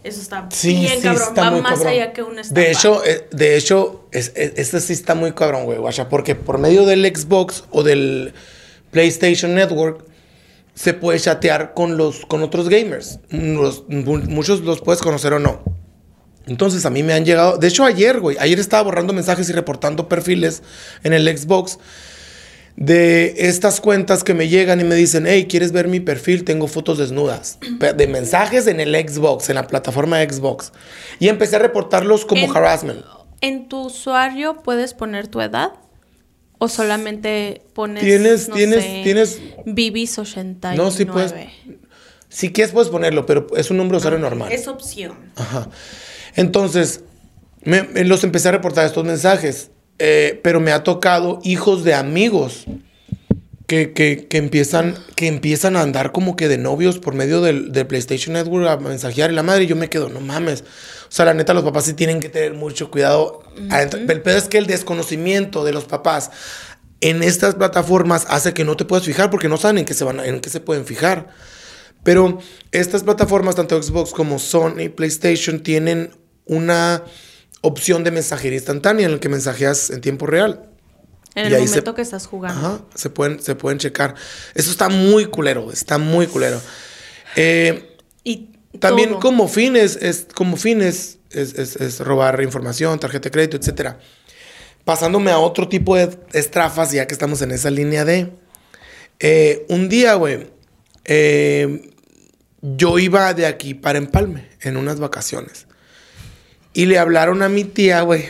eso está bien cabrón, va más cabrón. allá que una estafa. De hecho, eh, de hecho, es, es- este sí está muy cabrón, güey, guacha, porque por medio del Xbox o del PlayStation Network se puede chatear con los con otros gamers. Los- muchos los puedes conocer o no. Entonces a mí me han llegado, de hecho ayer, güey, ayer estaba borrando mensajes y reportando perfiles en el Xbox de estas cuentas que me llegan y me dicen, hey, ¿quieres ver mi perfil? Tengo fotos desnudas. (clears throat) De mensajes en el Xbox, en la plataforma Xbox. Y empecé a reportarlos como En- harassment. ¿En tu usuario puedes poner tu edad? ¿O solamente pones, Tienes- no tienes- sé, tienes- Bibis89? No, sí puedes- Si quieres puedes ponerlo, pero es un nombre de usuario normal. Es opción. Ajá. Entonces, me, me los empecé a reportar estos mensajes. Eh, pero me ha tocado hijos de amigos que, que, que empiezan, que empiezan a andar como que de novios por medio del, del PlayStation Network a mensajear y la madre. Y yo me quedo, no mames. O sea, la neta, los papás sí tienen que tener mucho cuidado. adentro. El pedo es que el desconocimiento de los papás en estas plataformas hace que no te puedas fijar porque no saben en qué se, van a- en qué se pueden fijar. Pero estas plataformas, tanto Xbox como Sony, PlayStation, tienen una opción de mensajería instantánea en la que mensajeas en tiempo real. En Y el se- momento que estás jugando. Ajá, se pueden, se pueden checar. Eso está muy culero, está muy culero. Eh, Y también todo. como fines, es, como fines es, es- es robar información, tarjeta de crédito, etcétera. Pasándome a otro tipo de estrafas, ya que estamos en esa línea de... eh, un día, güey, eh, yo iba de aquí para Empalme en unas vacaciones. Y le hablaron a mi tía, güey,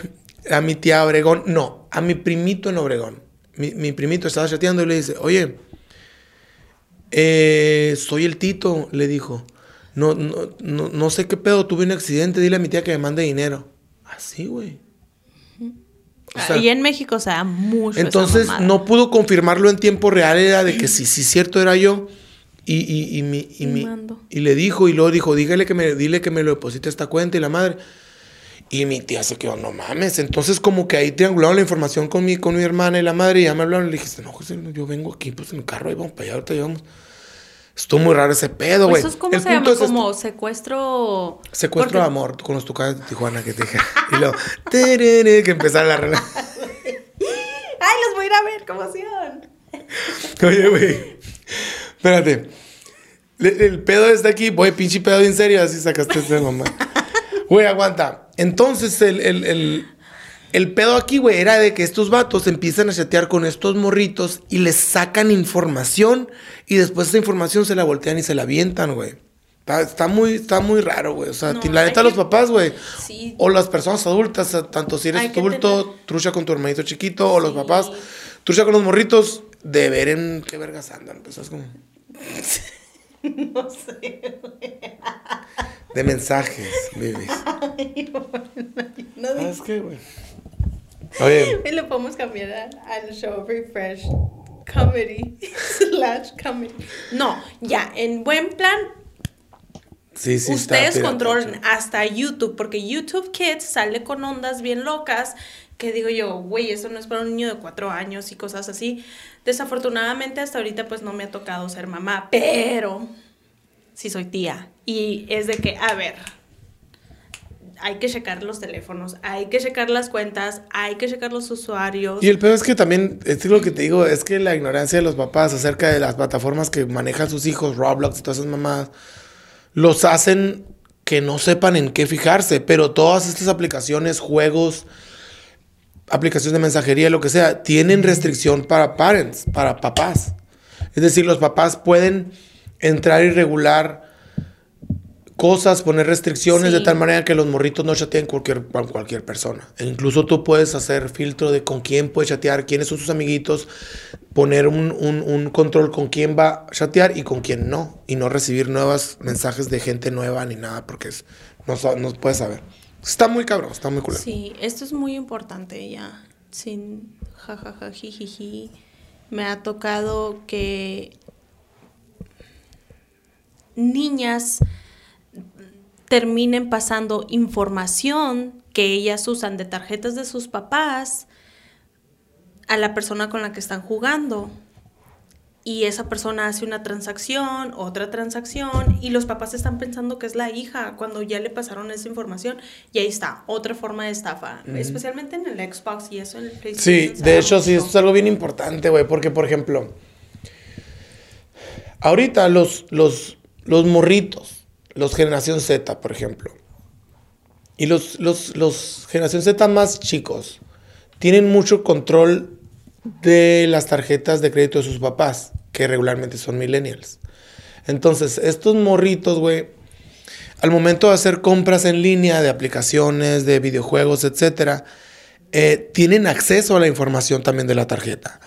a mi tía Obregón, no, a mi primito en Obregón. Mi, mi primito estaba chateando y le dice, oye, eh, soy el Tito, le dijo. No, no, no, no sé qué pedo, tuve un accidente, dile a mi tía que me mande dinero. Así, güey. O sea, y en México se da mucho entonces no pudo confirmarlo en tiempo real, era de que sí, sí, cierto era yo. Y, y, y, mi- y, Y mi- mando. y le dijo, y luego dijo, dígale que me, dile que me lo deposite a esta cuenta y la madre. Y mi tía se quedó, no mames. Entonces, como que ahí triangularon la información con mi, con mi hermana y la madre, y ya me hablaron. Y le dije, no, José, yo vengo aquí, pues en el carro, ahí vamos para allá, ahorita llevamos. Estuvo muy raro ese pedo, güey. Eso es como El se llama, es esto. como secuestro. Secuestro porque- de amor con los tucanes de Tijuana que te dije. (laughs) Y luego, terere, que empezara la relación. (laughs) ¡Ay, los voy a ir a ver! ¡Qué emoción! (laughs) Oye, güey. Espérate. Le- El pedo está aquí. Voy, pinche pedo en serio. Así sacaste este mamá. Güey, aguanta. Entonces, el, el, el, el pedo aquí, güey, era de que estos vatos empiezan a chatear con estos morritos y les sacan información y después esa información se la voltean y se la avientan, güey. Está, está muy, está muy raro, güey. O sea, No, la neta, que- los papás, güey. Sí. O las personas adultas, tanto si eres adulto, tener- trucha con tu hermanito chiquito, o los papás, trucha con los morritos, de ver en qué vergas andan. Pues es como. (laughs) No sé. De mensajes, bebés. No ¿Sabes qué, güey? Oye, Y lo podemos cambiar a- al show Refresh Comedy (laughs) slash comedy. No, ya, en buen plan, sí, sí, está ustedes pirata, controlen sí. hasta YouTube, porque YouTube Kids sale con ondas bien locas, que digo yo, güey, eso no es para un niño de cuatro años y cosas así. Desafortunadamente hasta ahorita pues no me ha tocado ser mamá, pero sí soy tía. Y es de que, a ver, hay que checar los teléfonos, hay que checar las cuentas, hay que checar los usuarios. Y el peor es que también, es lo que te digo, es que la ignorancia de los papás acerca de las plataformas que manejan sus hijos, Roblox y todas esas mamás, los hacen que no sepan en qué fijarse, pero todas estas aplicaciones, juegos, aplicaciones de mensajería, lo que sea, tienen restricción para parents, para papás. Es decir, los papás pueden entrar y regular cosas, poner restricciones de tal manera que los morritos no chateen cualquier, con cualquier persona. E incluso tú puedes hacer filtro de con quién puede chatear, quiénes son sus amiguitos, poner un, un, un, control con quién va a chatear y con quién no. Y no recibir nuevos mensajes de gente nueva ni nada, porque es, no, no puedes saber. Está muy cabrón, está muy cool. Sí, esto es muy importante ya. Sin jajaja, Me ha tocado que niñas terminen pasando información que ellas usan de tarjetas de sus papás a la persona con la que están jugando. Y esa persona hace una transacción, otra transacción, y los papás están pensando que es la hija cuando ya le pasaron esa información. Y ahí está, otra forma de estafa, especialmente en el Xbox y eso en el PlayStation. Sí, de hecho, sí, esto es algo bien importante, güey, porque, por ejemplo, ahorita los, los, los morritos, los generación Z, por ejemplo, y los, los, generación Z más chicos, tienen mucho control de las tarjetas de crédito de sus papás, que regularmente son millennials. Entonces, estos morritos, güey, al momento de hacer compras en línea de aplicaciones, de videojuegos, etcétera, eh, tienen acceso a la información también de la tarjeta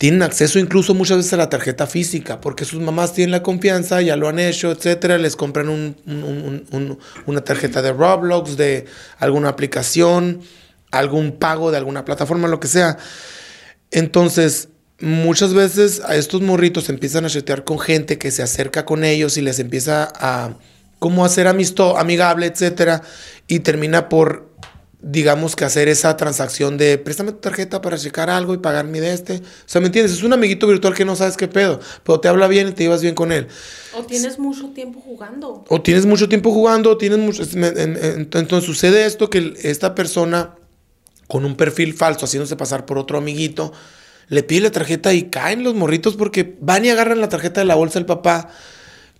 tienen acceso incluso muchas veces a la tarjeta física, porque sus mamás tienen la confianza, ya lo han hecho, etcétera, les compran una tarjeta de Roblox, de alguna aplicación, algún pago de alguna plataforma, lo que sea. Entonces, muchas veces a estos morritos empiezan a chatear con gente que se acerca con ellos y les empieza a cómo hacer amisto, amigable, etcétera, y termina por digamos que hacer esa transacción de préstame tu tarjeta para checar algo y pagar mi de este. O sea, ¿me entiendes? Es un amiguito virtual que no sabes qué pedo, pero te habla bien y te llevas bien con él. O tienes mucho tiempo jugando. O tienes mucho tiempo jugando, tienes mucho... Entonces sucede esto que esta persona con un perfil falso, haciéndose pasar por otro amiguito, le pide la tarjeta y caen los morritos porque van y agarran la tarjeta de la bolsa del papá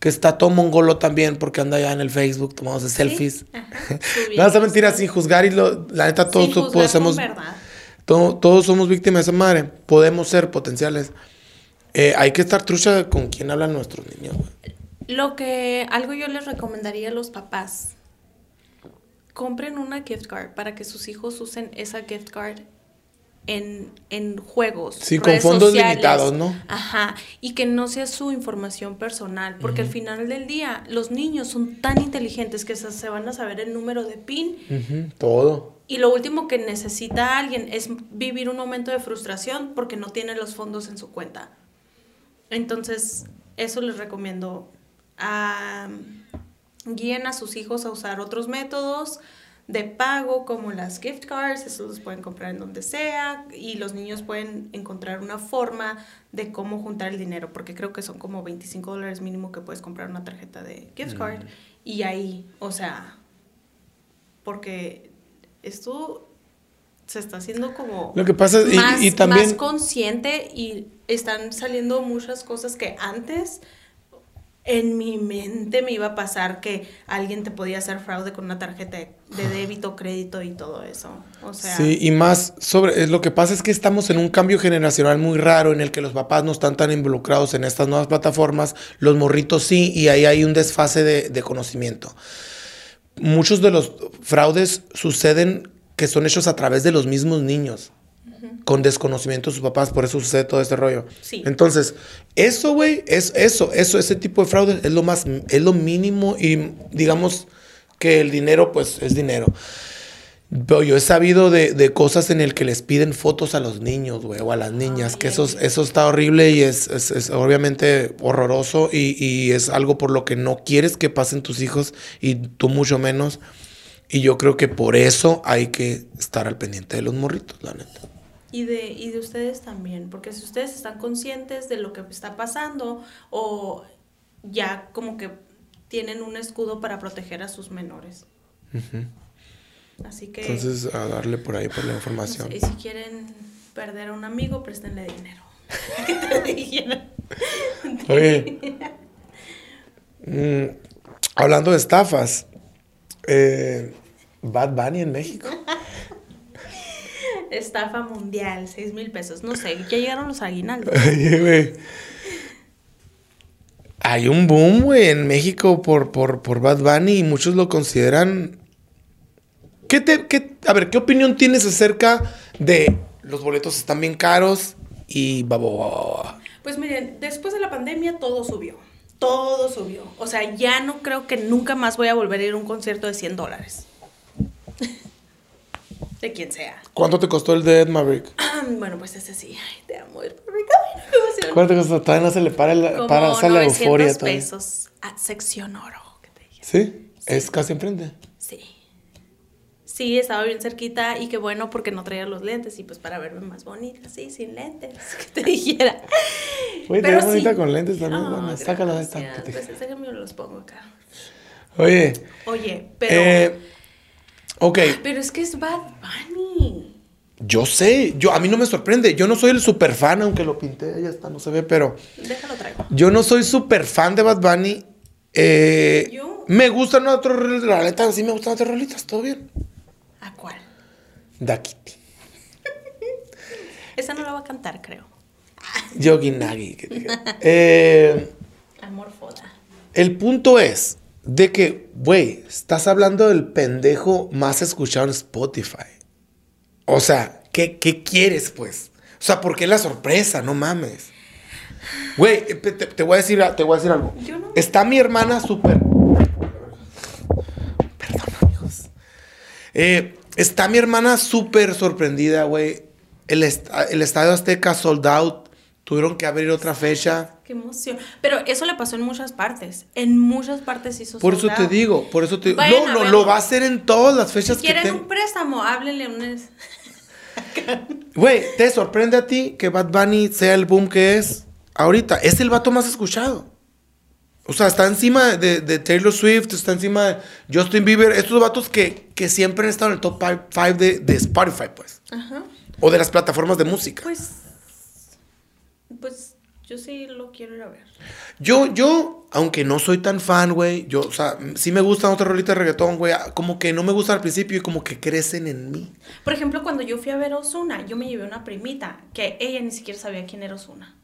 que está todo mongolo también porque anda ya en el Facebook tomando selfies. (laughs) no vas a mentir sin juzgar y lo, la neta todos somos todos somos víctimas de esa madre. Podemos ser potenciales. Eh, hay que estar trucha con quién hablan nuestros niños. Lo que algo yo les recomendaría a los papás. Compren una gift card para que sus hijos usen esa gift card en, en juegos. Sí, con fondos limitados, ¿no? Ajá, y que no sea su información personal, porque al final del día los niños son tan inteligentes que se, van a saber el número de PIN. Todo. Y lo último que necesita alguien es vivir un momento de frustración porque no tiene los fondos en su cuenta. Entonces, eso les recomiendo. guíen a sus hijos a usar otros métodos de pago como las gift cards, eso los pueden comprar en donde sea y los niños pueden encontrar una forma de cómo juntar el dinero, porque creo que son como 25 dólares mínimo que puedes comprar una tarjeta de gift card y ahí, o sea, porque esto se está haciendo como lo que pasa más, y también más consciente y están saliendo muchas cosas que antes en mi mente me iba a pasar que alguien te podía hacer fraude con una tarjeta de débito, crédito y todo eso. O sea, sí, y más sobre lo que pasa es que estamos en un cambio generacional muy raro en el que los papás no están tan involucrados en estas nuevas plataformas, los morritos sí, y ahí hay un desfase de, de conocimiento. Muchos de los fraudes suceden que son hechos a través de los mismos niños con desconocimiento de sus papás, por eso sucede todo este rollo. Sí. Entonces, eso, güey, es eso, eso, ese tipo de fraude es lo más, es lo mínimo y digamos que el dinero, pues, es dinero. Pero yo he sabido de, de cosas en el que les piden fotos a los niños, güey, o a las niñas, que eso, eso está horrible y es, es, es obviamente horroroso y, y, es algo por lo que no quieres que pasen tus hijos y tú mucho menos. Y yo creo que por eso hay que estar al pendiente de los morritos, la neta. Y de, y de ustedes también, porque si ustedes están conscientes de lo que está pasando o ya como que tienen un escudo para proteger a sus menores. Así que. Entonces, a darle por ahí por la información. Y si quieren perder a un amigo, préstenle dinero. (laughs) ¿Qué te dijeron? Oye. mm, hablando de estafas. eh, Bad Bunny en México. (laughs) Estafa mundial, 6 mil pesos. No sé, ya llegaron los aguinaldos. (laughs) Oye, güey. Hay un boom, güey, en México por, por, por Bad Bunny y muchos lo consideran. ¿Qué te, qué- a ver, ¿qué opinión tienes acerca de los boletos están bien caros y babo? Pues miren, después de la pandemia todo subió. Todo subió. O sea, ya no creo que nunca más voy a volver a ir a un concierto de 100 dólares. (laughs) De quien sea. ¿Cuánto te costó el de Ed Maverick? Bueno, pues ese sí. Ay, te amo, Ed Maverick. Ay. ¿Cuánto te costó? Todavía no se le para, la, Como para esa la 900 euforia pesos a sección oro. que te dije. ¿Sí? Es casi enfrente. Sí. Sí, estaba bien cerquita y qué bueno porque no traía los lentes y pues para verme más bonita, sí, sin lentes, (laughs) que te dijera. Oye, te ves bonita con lentes también. Ah, bueno, sácala de esta. Pues déjame los pongo acá. Oye, Oye, pero... eh, ok. Pero es que es Bad Bunny. Yo sé, yo, a mí no me sorprende. Yo no soy el super fan, aunque lo pinté, ya está, no se ve, pero Déjalo traigo. yo no soy super fan de Bad Bunny. Eh, Yo- Me gustan otros rolitas, sí me gustan otras rolitas, todo bien. ¿A cuál? Da Kitty. Esa no la va a cantar, creo. Yogi Nagi. que diga. Eh, Amor foda. el punto es de que, güey, estás hablando del pendejo más escuchado en Spotify. O sea, ¿qué, qué quieres, pues? O sea, ¿por qué la sorpresa? No mames. Güey, eh, te, te voy a decir, te voy a decir algo. Yo no- Está mi hermana súper. Perdón, amigos. Eh, está mi hermana súper sorprendida, güey. El, est- el estadio Azteca sold out. Tuvieron que abrir otra fecha. Qué emoción. Pero eso le pasó en muchas partes. En muchas partes hizo Por eso te digo, por eso te digo. Vayan No, lo va a hacer en todas las fechas Si que quieren un préstamo, háblenle un... (laughs) Güey, ¿te sorprende a ti que Bad Bunny sea el boom que es ahorita? Es el vato más escuchado. O sea, está encima de, de Taylor Swift, está encima de Justin Bieber. Estos vatos que, que siempre han estado en el top 5 de, de Spotify, pues. Ajá. O de las plataformas de música. Pues... Pues yo sí lo quiero ir a ver. Yo, yo, aunque no soy tan fan, güey, yo, o sea, sí me gustan otras rolitas de reggaetón, güey. Como que no me gusta al principio y como que crecen en mí. Por ejemplo, cuando yo fui a ver Osuna, yo me llevé una primita que ella ni siquiera sabía quién era Osuna.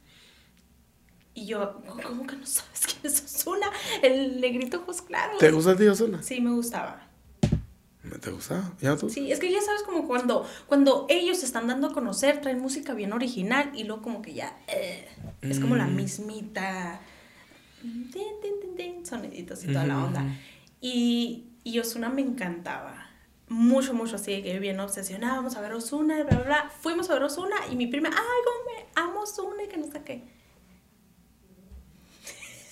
Y yo, ¿cómo que no sabes quién es Osuna? El negrito ojos claros. ¿Te gusta el tío Zona? Sí, me gustaba. ¿Te gusta? ¿Ya tú? Sí, es que ya sabes como cuando, cuando ellos se están dando a conocer, traen música bien original y luego como que ya eh, es como Mm. la mismita tin, tin, tin, tin, soniditos y toda la onda. Y, y Osuna me encantaba. Mucho, mucho así, que bien obsesionada, vamos a ver Osuna, bla, bla, bla. Fuimos a ver Osuna y mi prima, ay, cómo me amo Osuna y que no sé qué.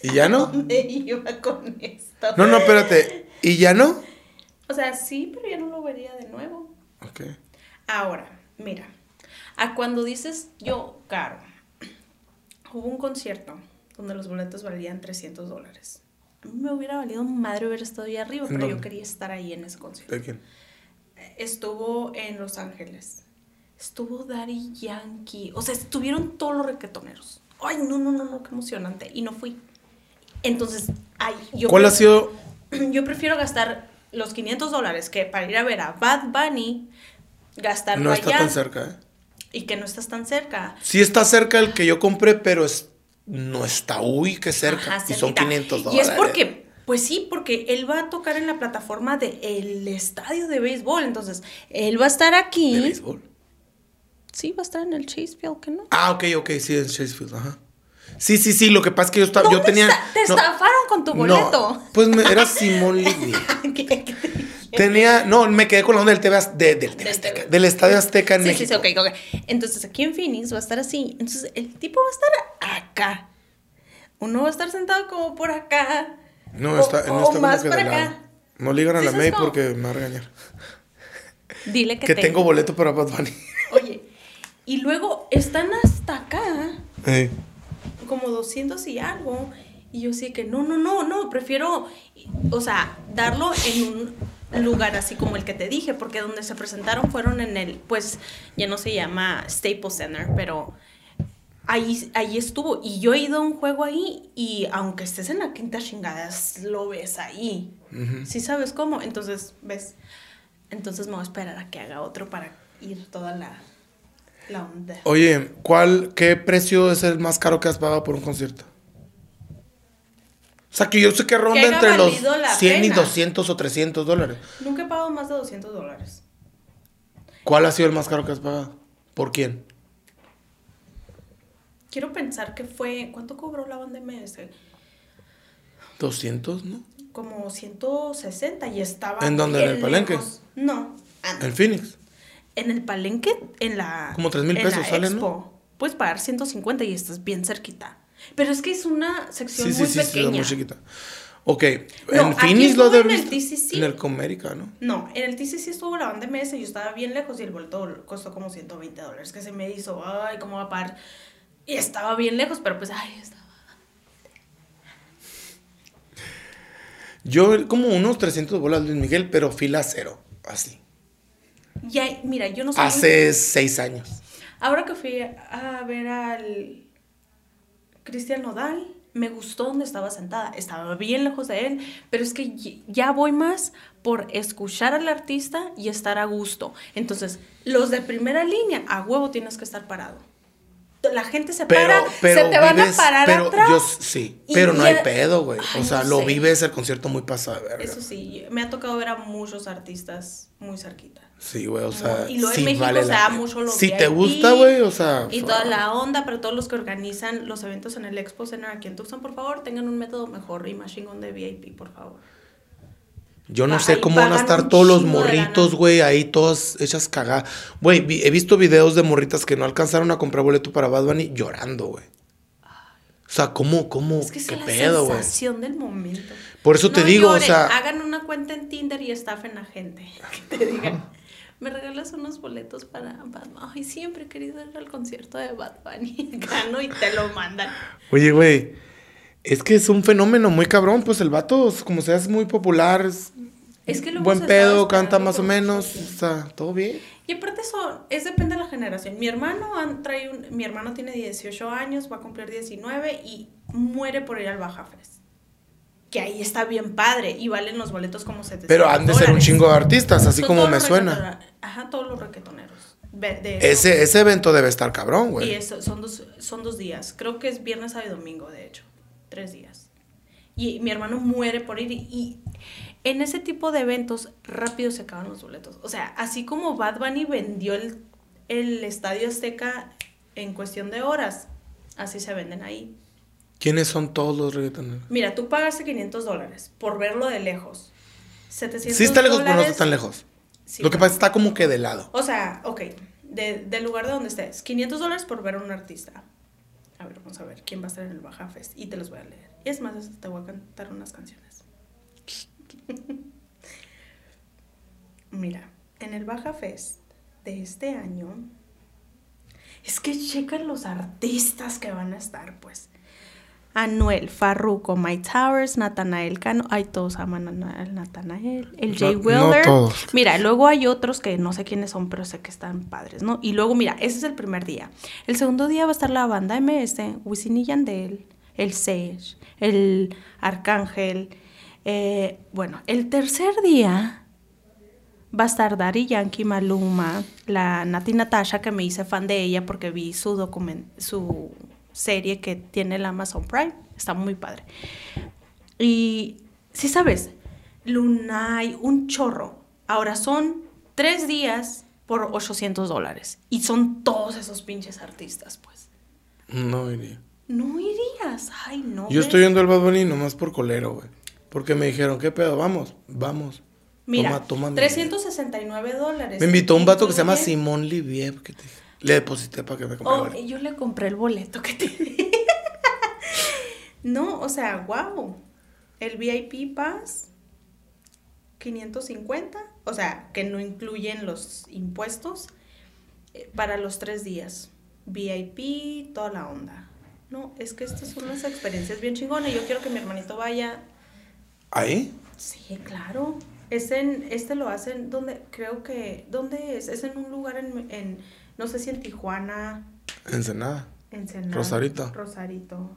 ¿Y ya no? (laughs) ¿Dónde iba con esto? No, no, espérate. ¿Y ya no? O sea, sí, pero ya no lo vería de nuevo. Ok. Ahora, mira, a cuando dices yo caro, hubo un concierto donde los boletos valían 300 dólares. A mí me hubiera valido madre haber estado ahí arriba, pero yo quería estar ahí en ese concierto. ¿De quién? Estuvo en Los Ángeles. Estuvo Daddy Yankee. O sea, estuvieron todos los reggaetoneros. Ay, no, no, no, no, qué emocionante. Y no fui. Entonces, ay, yo ¿Cuál ha sido? (clears throat) yo prefiero gastar los 500 dólares que para ir a ver a Bad Bunny, gastar No para está allá tan cerca, ¿eh? y que no estás tan cerca. Sí está cerca el que yo compré, pero es, no está, uy, qué cerca. Ajá, y son cerquita. 500 Y dólares. es porque, pues sí, porque él va a tocar en la plataforma del el estadio de béisbol. Entonces, él va a estar aquí. ¿De béisbol? Sí, va a estar en el Chase Field, ¿que no? Ah, ok, ok, sí, en Chasefield, ajá. Sí, sí, sí, lo que pasa es que yo, estaba, yo ¿Dónde tenía... está? Te no, estafaron con tu boleto. No, pues me- era (laughs) Simón Livia. ¿Qué- qué te dije? Tenía, no, me quedé con la onda del TV, de- del, TV Azteca, del Estadio Azteca en Sí, México. sí, sí, ok, ok. Entonces aquí en Phoenix va a estar así. Entonces el tipo va a estar acá. Uno va a estar sentado como por acá. No, O- está, no o está más como que para acá. lado. No ligan a ¿Sí la May porque me va a regañar. (laughs) Dile que, Que tengo boleto para Bad Bunny. (laughs) Oye, y luego están hasta acá, Ey. como 200 y algo. Y yo sí que no, no, no, no, prefiero, o sea, darlo en un lugar así como el que te dije, porque donde se presentaron fueron en el, pues ya no se llama Staples Center, pero ahí, ahí estuvo. Y yo he ido a un juego ahí y aunque estés en la quinta chingada, lo ves ahí. ¿Sí sabes cómo? Entonces, ves. Entonces me voy a esperar a que haga otro para ir toda la, la onda. Oye, ¿cuál, qué precio es el más caro que has pagado por un concierto? O sea, que yo sé que ronda Que entre los valido la 100 y pena. 200 o 300 dólares. Nunca he pagado más de 200 dólares. ¿Cuál ha sido el más caro que has pagado? ¿Por quién? Quiero pensar que fue. ¿Cuánto cobró la banda MS? 200, ¿no? Como 160 y estaba. ¿En dónde? ¿En el Palenque? lejos. No. En Phoenix. En el palenque, en la. Como 3,000 en pesos salen, ¿no? Puedes pagar 150 y estás bien cerquita. Pero es que es una sección Sí, sí, muy sí, sí, pequeña. muy chiquita. Ok, No, en Phoenix lo de en el. TCC. En el Comérica, ¿no? No, en el TCC estuvo la banda MS y yo estaba bien lejos y el boleto costó como 120 dólares. Que se me hizo, ay, ¿cómo va a pagar? Y estaba bien lejos, pero pues, ay, estaba. Yo como unos 300 bolas Luis Miguel, pero fila cero, así. Ya, mira, yo no muy- Hace seis años. Ahora que fui a ver al Cristian Nodal, me gustó donde estaba sentada. Estaba bien lejos de él, pero es que ya voy más por escuchar al artista y estar a gusto. Entonces, los de primera línea, a huevo tienes que estar parado. La gente se Pero, para, pero se te van a parar pero atrás. yo sí, pero no hay pedo, güey. O sea, no lo sé. vives el concierto muy pasado de verga. Eso sí, me ha tocado ver a muchos artistas muy cerquita. Sí, güey, o sea, y lo en sí México vale se la da mucho los Si te gusta, güey, o sea, Y toda la onda, pero todos los que organizan los eventos en el Expo Center aquí en Tucson, por favor, tengan un método mejor y más chingón de VIP, por favor. Yo no sé cómo van a estar todos los morritos, güey, ahí todas hechas cagadas. Güey, vi- he visto videos de morritas que no alcanzaron a comprar boleto para Bad Bunny llorando, güey. O sea, ¿cómo, cómo, Es que es qué la pedo, güey? sensación del momento. Por eso te digo, o sea- Hagan una cuenta en Tinder y estafen a gente. (laughs) Que te digan, me regalas unos boletos para Bad Bunny. Ay, siempre he querido ir al concierto de Bad Bunny. (laughs) Gano y te lo mandan. Oye, güey, es que es un fenómeno muy cabrón, pues el vato, como sea, es muy popular, es, Es que lo buen pedo, canta más o menos, o sea, todo bien. Y aparte eso, es depende de la generación. Mi hermano trae un, mi hermano tiene 18 años, va a cumplir 19 y muere por ir al Baja Fres. Que ahí está bien padre y valen los boletos como 700 Pero han de ser un chingo de artistas, así Son como me suena. Ajá, todos los de eso. Ese, ese evento debe estar cabrón, Y güey. eso, son dos, son dos días. Creo que es viernes, sábado y domingo, de hecho. Tres días. Y mi hermano muere por ir. Y, y en ese tipo de eventos, rápido se acaban los boletos. O sea, así como Bad Bunny vendió el, el Estadio Azteca en cuestión de horas, así se venden ahí. ¿Quiénes son todos los reggaetoneros? Mira, tú pagaste 500 dólares por verlo de lejos. 700 Sí está lejos, pero no está tan lejos. Sí, Lo que pasa es que está como que de lado. O sea, ok, de- del lugar de donde estés. 500 dólares por ver a un artista. A ver, vamos a ver quién va a estar en el Baja Fest. Y te los voy a leer. Y es más, te voy a cantar unas canciones. (laughs) Mira, en el Baja Fest de este año. Es que checan los artistas que van a estar, pues. Anuel, Farruko, My Towers, Natanael Cano. Ay, todos aman a Natanael. El Jay No- no Wheeler. todos. Mira, luego hay otros que no sé quiénes son, pero sé que están padres, ¿no? Y luego, mira, ese es el primer día. El segundo día va a estar la banda MS, Wisin y Yandel, el Sage, el Arcángel. eh, bueno, el tercer día va a estar Daddy Yankee, Maluma, la Nati Natasha, que me hice fan de ella porque vi su document su serie que tiene el Amazon Prime. Está muy padre. Y sí sabes, Lunay, un chorro. Ahora son tres días por 800 dólares. Y son todos esos pinches artistas, pues. No iría. No irías. Ay, no. Yo ves. estoy yendo al Bad Bunny nomás por colero, güey. Porque me dijeron, ¿qué pedo? Vamos, vamos. Mira, Toma, toma mi 369 dólares. Me invitó un vato que se llama Simón Livier. Que te- Le deposité para que me compre Oh, yo le compré el boleto que (laughs) tiene. no, o sea, wow. El VIP Pass, 550. O sea, que no incluyen los impuestos. eh, Para los tres días. VIP, toda la onda. No, es que estas son unas experiencias bien chingonas. Yo quiero que mi hermanito vaya. ¿Ahí? Sí, claro. Es en, este lo hacen, donde, creo que, ¿dónde es? Es en un lugar en, en no sé si en Tijuana, Ensenada. Ensenada. Rosarito. Rosarito.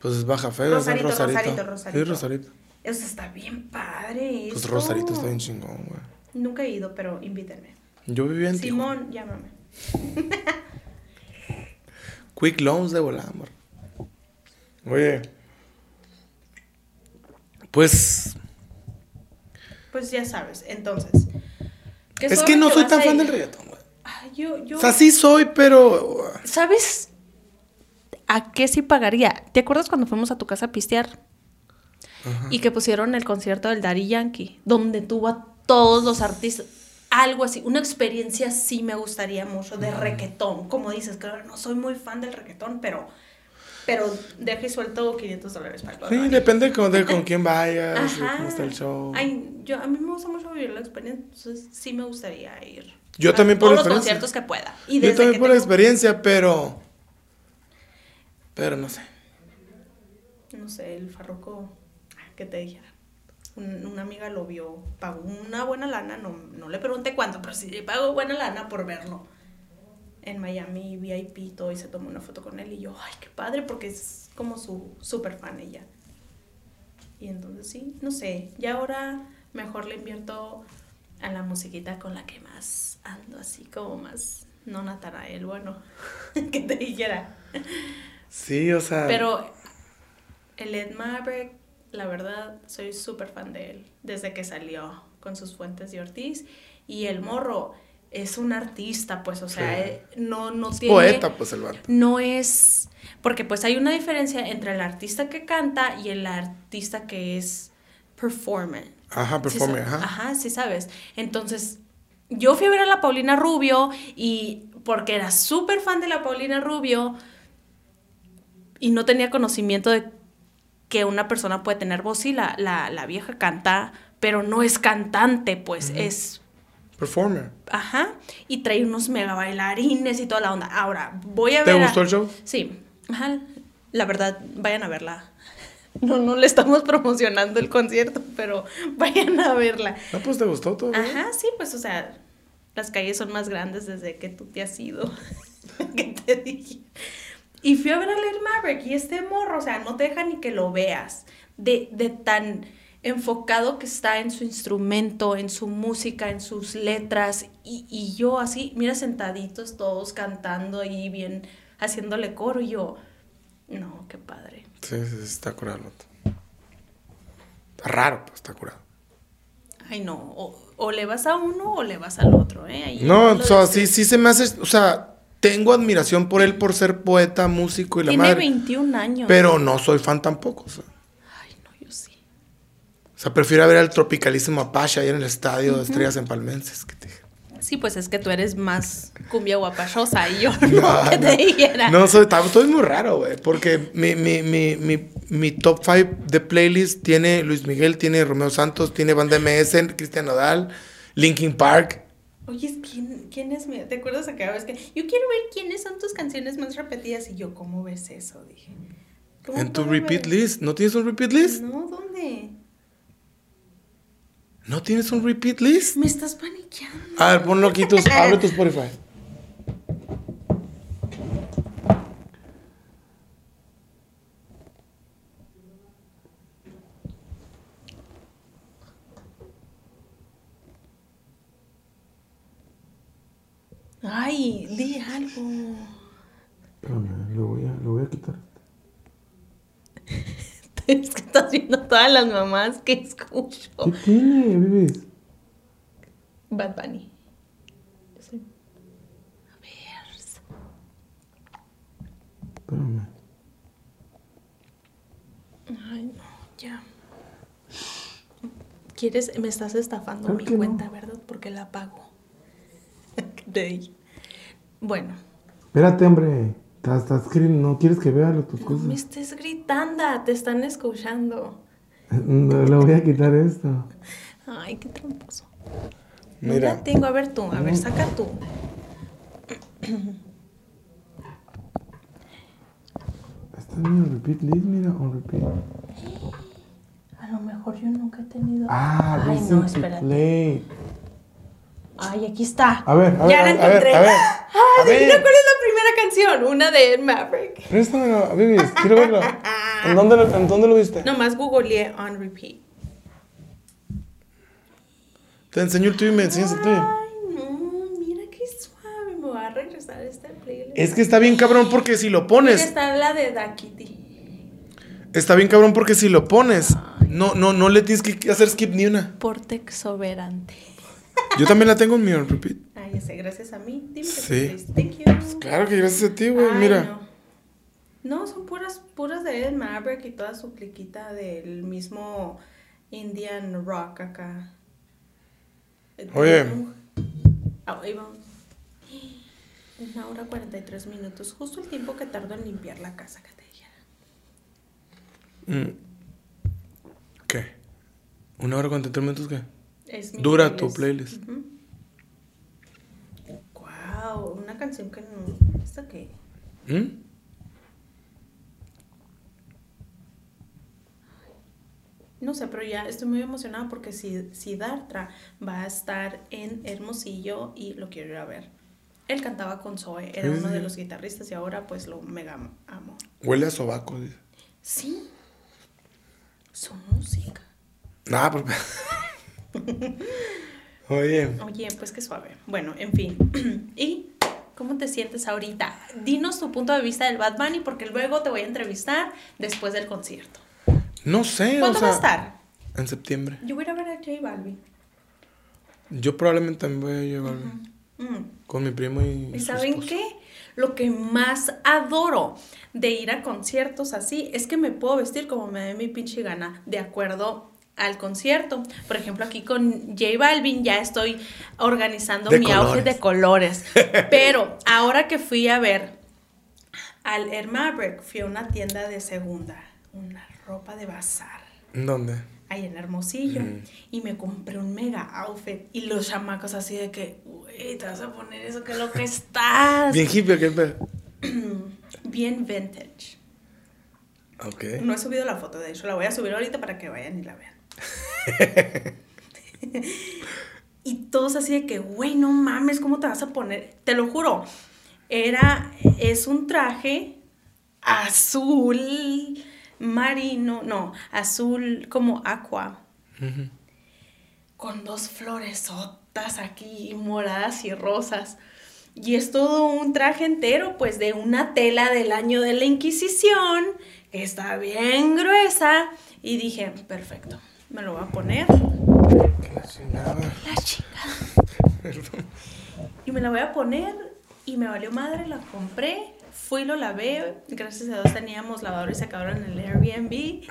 Pues es Baja Fe, es Rosarito, Rosarito. Rosarito. Sí, Rosarito. Eso está bien padre. Pues esto. Rosarito está bien chingón, güey. Nunca he ido, pero invítenme. Yo vivía en Tijuana. Simón, llámame. (laughs) Quick Loans de volada, amor. Oye. Pues. Pues ya sabes, entonces. ¿qué Es que no soy tan fan del reggaetón, yo, yo. O sea, sí soy, pero. ¿Sabes a qué sí pagaría? ¿Te acuerdas cuando fuimos a tu casa a pistear? Y que pusieron el concierto del Daddy Yankee, donde tuvo a todos los artistas. Algo así, una experiencia sí me gustaría mucho de reggaetón. Como dices, claro, no soy muy fan del reggaetón, pero, pero deja y suelto 500 dólares para el Bad Sí, depende con, de con (laughs) quién vayas, Ajá. cómo está el show. Ay, yo, a mí me gusta mucho vivir la experiencia, entonces sí me gustaría ir. Yo a también por todos los experiencia. conciertos que pueda. Y Yo también que por la tengo- experiencia, pero. Pero no sé. no sé, el farroco, ¿qué te dijera? Un- una amiga lo vio, pagó una buena lana, no, no le pregunté cuánto, pero sí pagó buena lana por verlo. En Miami, VIP y todo, y se tomó una foto con él. Y yo, ay, qué padre, porque es como su super fan ella. Y entonces sí, no sé, y ahora mejor le invierto a la musiquita con la que más ando, así como más, no Natanael, bueno, (laughs) que te dijera. Sí, o sea. Pero el Ed Maverick, la verdad, soy súper fan de él desde que salió con sus fuentes de Ortiz. Y el morro es un artista, pues, o sea, Sí. eh, no, no es tiene... poeta, pues el vato. No es... Porque pues hay una diferencia entre el artista que canta y el artista que es performer. Ajá, performer, ajá. Ajá, sí sabes. Entonces, yo fui a ver a la Paulina Rubio y porque era súper fan de la Paulina Rubio y no tenía conocimiento de que una persona puede tener voz. Sí, la, la, la vieja canta, pero no es cantante, pues es... Performer. Ajá. Y trae unos mega bailarines y toda la onda. Ahora, voy a ¿Te ver... a- gustó el show? Sí. Ajá. La verdad, vayan a verla. (laughs) No, no le estamos promocionando el concierto, pero (laughs) vayan a verla. No, pues te gustó todo. Ajá, sí, pues, o sea, las calles son más grandes desde que tú te has ido. (laughs) que te dije. Y fui a ver a Lil Maverick y este morro, o sea, no te deja ni que lo veas. De, de tan enfocado que está en su instrumento, en su música, en sus letras. Y, y yo así, mira, sentaditos todos cantando ahí bien, haciéndole coro. Y yo, no, qué padre. Sí, sí, sí, está curado. Está raro, pero está curado. Ay, no, o, o le vas a uno o le vas al otro, ¿eh? Ahí No, o sea, sí, sí se me hace. O sea, tengo admiración por él por ser poeta, músico y la Tiene madre. 21 años. Pero no soy fan tampoco. O sea, Ay, no, yo sí. O sea, prefiero ver al tropicalísimo Apache ahí en el estadio de Estrellas en Palmenses. que te- Sí, pues es que tú eres más cumbia guapachosa y yo (laughs) no, que te dijera. No, soy, estoy muy raro, güey. Porque mi, mi, mi, mi, mi top 5 de playlist tiene Luis Miguel, tiene Romeo Santos, tiene Banda MS, Cristian Nodal, Linkin Park. Oye, ¿quién, ¿quién es mi? ¿Te acuerdas aquella vez que yo quiero ver quiénes son tus canciones más repetidas? Y yo, ¿cómo ves eso? Dije. ¿Cómo En tu repeat list. ¿No tienes un repeat list? No, ¿dónde? ¿No tienes un repeat list? Me estás paniqueando. A ver, ponlo aquí, tus, (laughs) abre tu Spotify. Ay, di algo. Espérame, lo voy a, lo voy a quitar. (laughs) Es que estás viendo todas las mamás que escucho. ¿Qué tiene, bebés? Bad Bunny. Yo A ver. Espérame. Ay, no, ya. ¿Quieres? Me estás estafando Claro mi no. cuenta, ¿verdad? Porque la pago. ¿Qué te dije? Bueno, Espérate, hombre. Estás, estás queriendo- no quieres que vea tus no cosas. me estés gritando, te están escuchando. No, le voy a quitar esto. Ay, qué tramposo. No Mira. la tengo, a ver tú, a ver, saca tú. Está en repeat list, mira, on repeat. A lo mejor yo nunca he tenido. Ah, Ay, no, espérate. Play. Ay, aquí está. A ver, a ver, Ya la ver, a ver, encontré. a ver, Ay, a ver. cuál es la primera canción. Una de Ed Maverick. Préstamelo, Bibis, quiero verlo. (laughs) ¿En dónde, lo- ¿En dónde lo viste? Nomás googleé on repeat. Te enseño el tuyo y me enseñas el tuyo. Ay, no, mira qué suave. Me voy a regresar a este playlist. Es que está bien cabrón porque si lo Mira, pones, está la de Da Kitty. está bien cabrón porque si lo pones, no, no, no le tienes que hacer skip ni una. Porte exuberante. Yo también la tengo en mi on repeat. Ay, ya sé, gracias a mí. Dime que Sí. Thank you. Claro que gracias a ti, güey, mira. No. No, son puras, puras de Ed Maverick y toda su cliquita del mismo Indian rock acá. Oye. Ah, ahí vamos. Una hora 43 minutos, justo el tiempo que tardo en limpiar la casa que te dijera. Mm. ¿Qué? ¿Una hora con 33 minutos qué? Es mi Dura tu playlist. Wow, una canción que no. ¿Esta qué? ¿Mm? No sé, pero ya estoy muy emocionada porque si, si Dartra va a estar en Hermosillo y lo quiero ir a ver. Él cantaba con Zoe, era uno de los guitarristas y ahora pues lo mega amo. Huele a sobaco, dice. Sí, su música. Nah, pues. (laughs) Oye, Oye, pues qué suave. Bueno, en fin. (clears throat) ¿Y cómo te sientes ahorita? Dinos tu punto de vista del Bad Bunny porque luego te voy a entrevistar después del concierto. no sé, o ¿Cuándo sea. va a estar? En septiembre. Yo voy a ir a ver a J Balvin. Yo probablemente también voy a llevar Mm. con mi primo y. ¿Y su saben esposo. qué? Lo que más adoro de ir a conciertos así es que me puedo vestir como me dé mi pinche gana, de acuerdo al concierto. Por ejemplo, aquí con J Balvin ya estoy organizando De mi outfit colores. de colores. (laughs) Pero ahora que fui a ver al Air Maverick, fui a una tienda de segunda, una ropa de bazar ¿En ¿Dónde? ahí en Hermosillo Mm. y me compré un mega outfit y los chamacos así de que, güey, te vas a poner eso, que lo que estás. Bien hippie, ¿qué? (clears throat) Bien vintage. Ok. No he subido la foto, de hecho, la voy a subir ahorita para que vayan y la vean. (laughs) y todos así de que, güey, no mames, ¿cómo te vas a poner? Te lo juro, era, es un traje azul marino, no, azul como aqua, con dos floresotas aquí, moradas y rosas. Y es todo un traje entero, pues de una tela del año de la Inquisición, que está bien gruesa. Y dije, perfecto, me lo voy a poner. La chingada. La chingada. Perdón. Y me la voy a poner y me valió madre, la compré. Fui, lo lavé. Gracias a Dios teníamos lavador y secador en el Airbnb.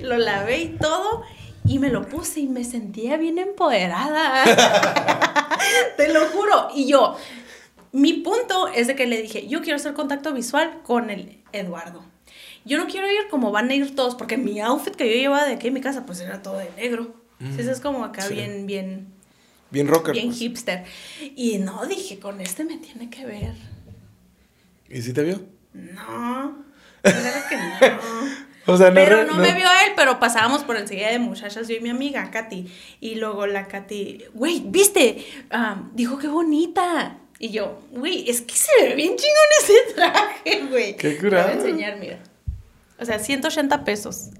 (laughs) lo lavé y todo. Y me lo puse y me sentía bien empoderada. (laughs) Te lo juro. Y yo, mi punto es de que le dije, yo quiero hacer contacto visual con el Eduardo. Yo no quiero ir como van a ir todos, porque mi outfit que yo llevaba de aquí en mi casa, pues era todo de negro. Entonces es como acá Sí. bien, bien, Bien rocker. bien pues. hipster. Y no, dije, con este me tiene que ver. ¿Y si te vio? No, claro que no. (laughs) O sea, no. Pero no, me vio él, pero pasábamos por enseguida de muchachas, yo y mi amiga, Katy. Y luego la Katy, güey, ¿viste? Ah, dijo qué bonita. Y yo, güey, es que se ve bien chingón ese traje, güey. Qué Te voy a curado. enseñar, mira. O sea, 180 pesos.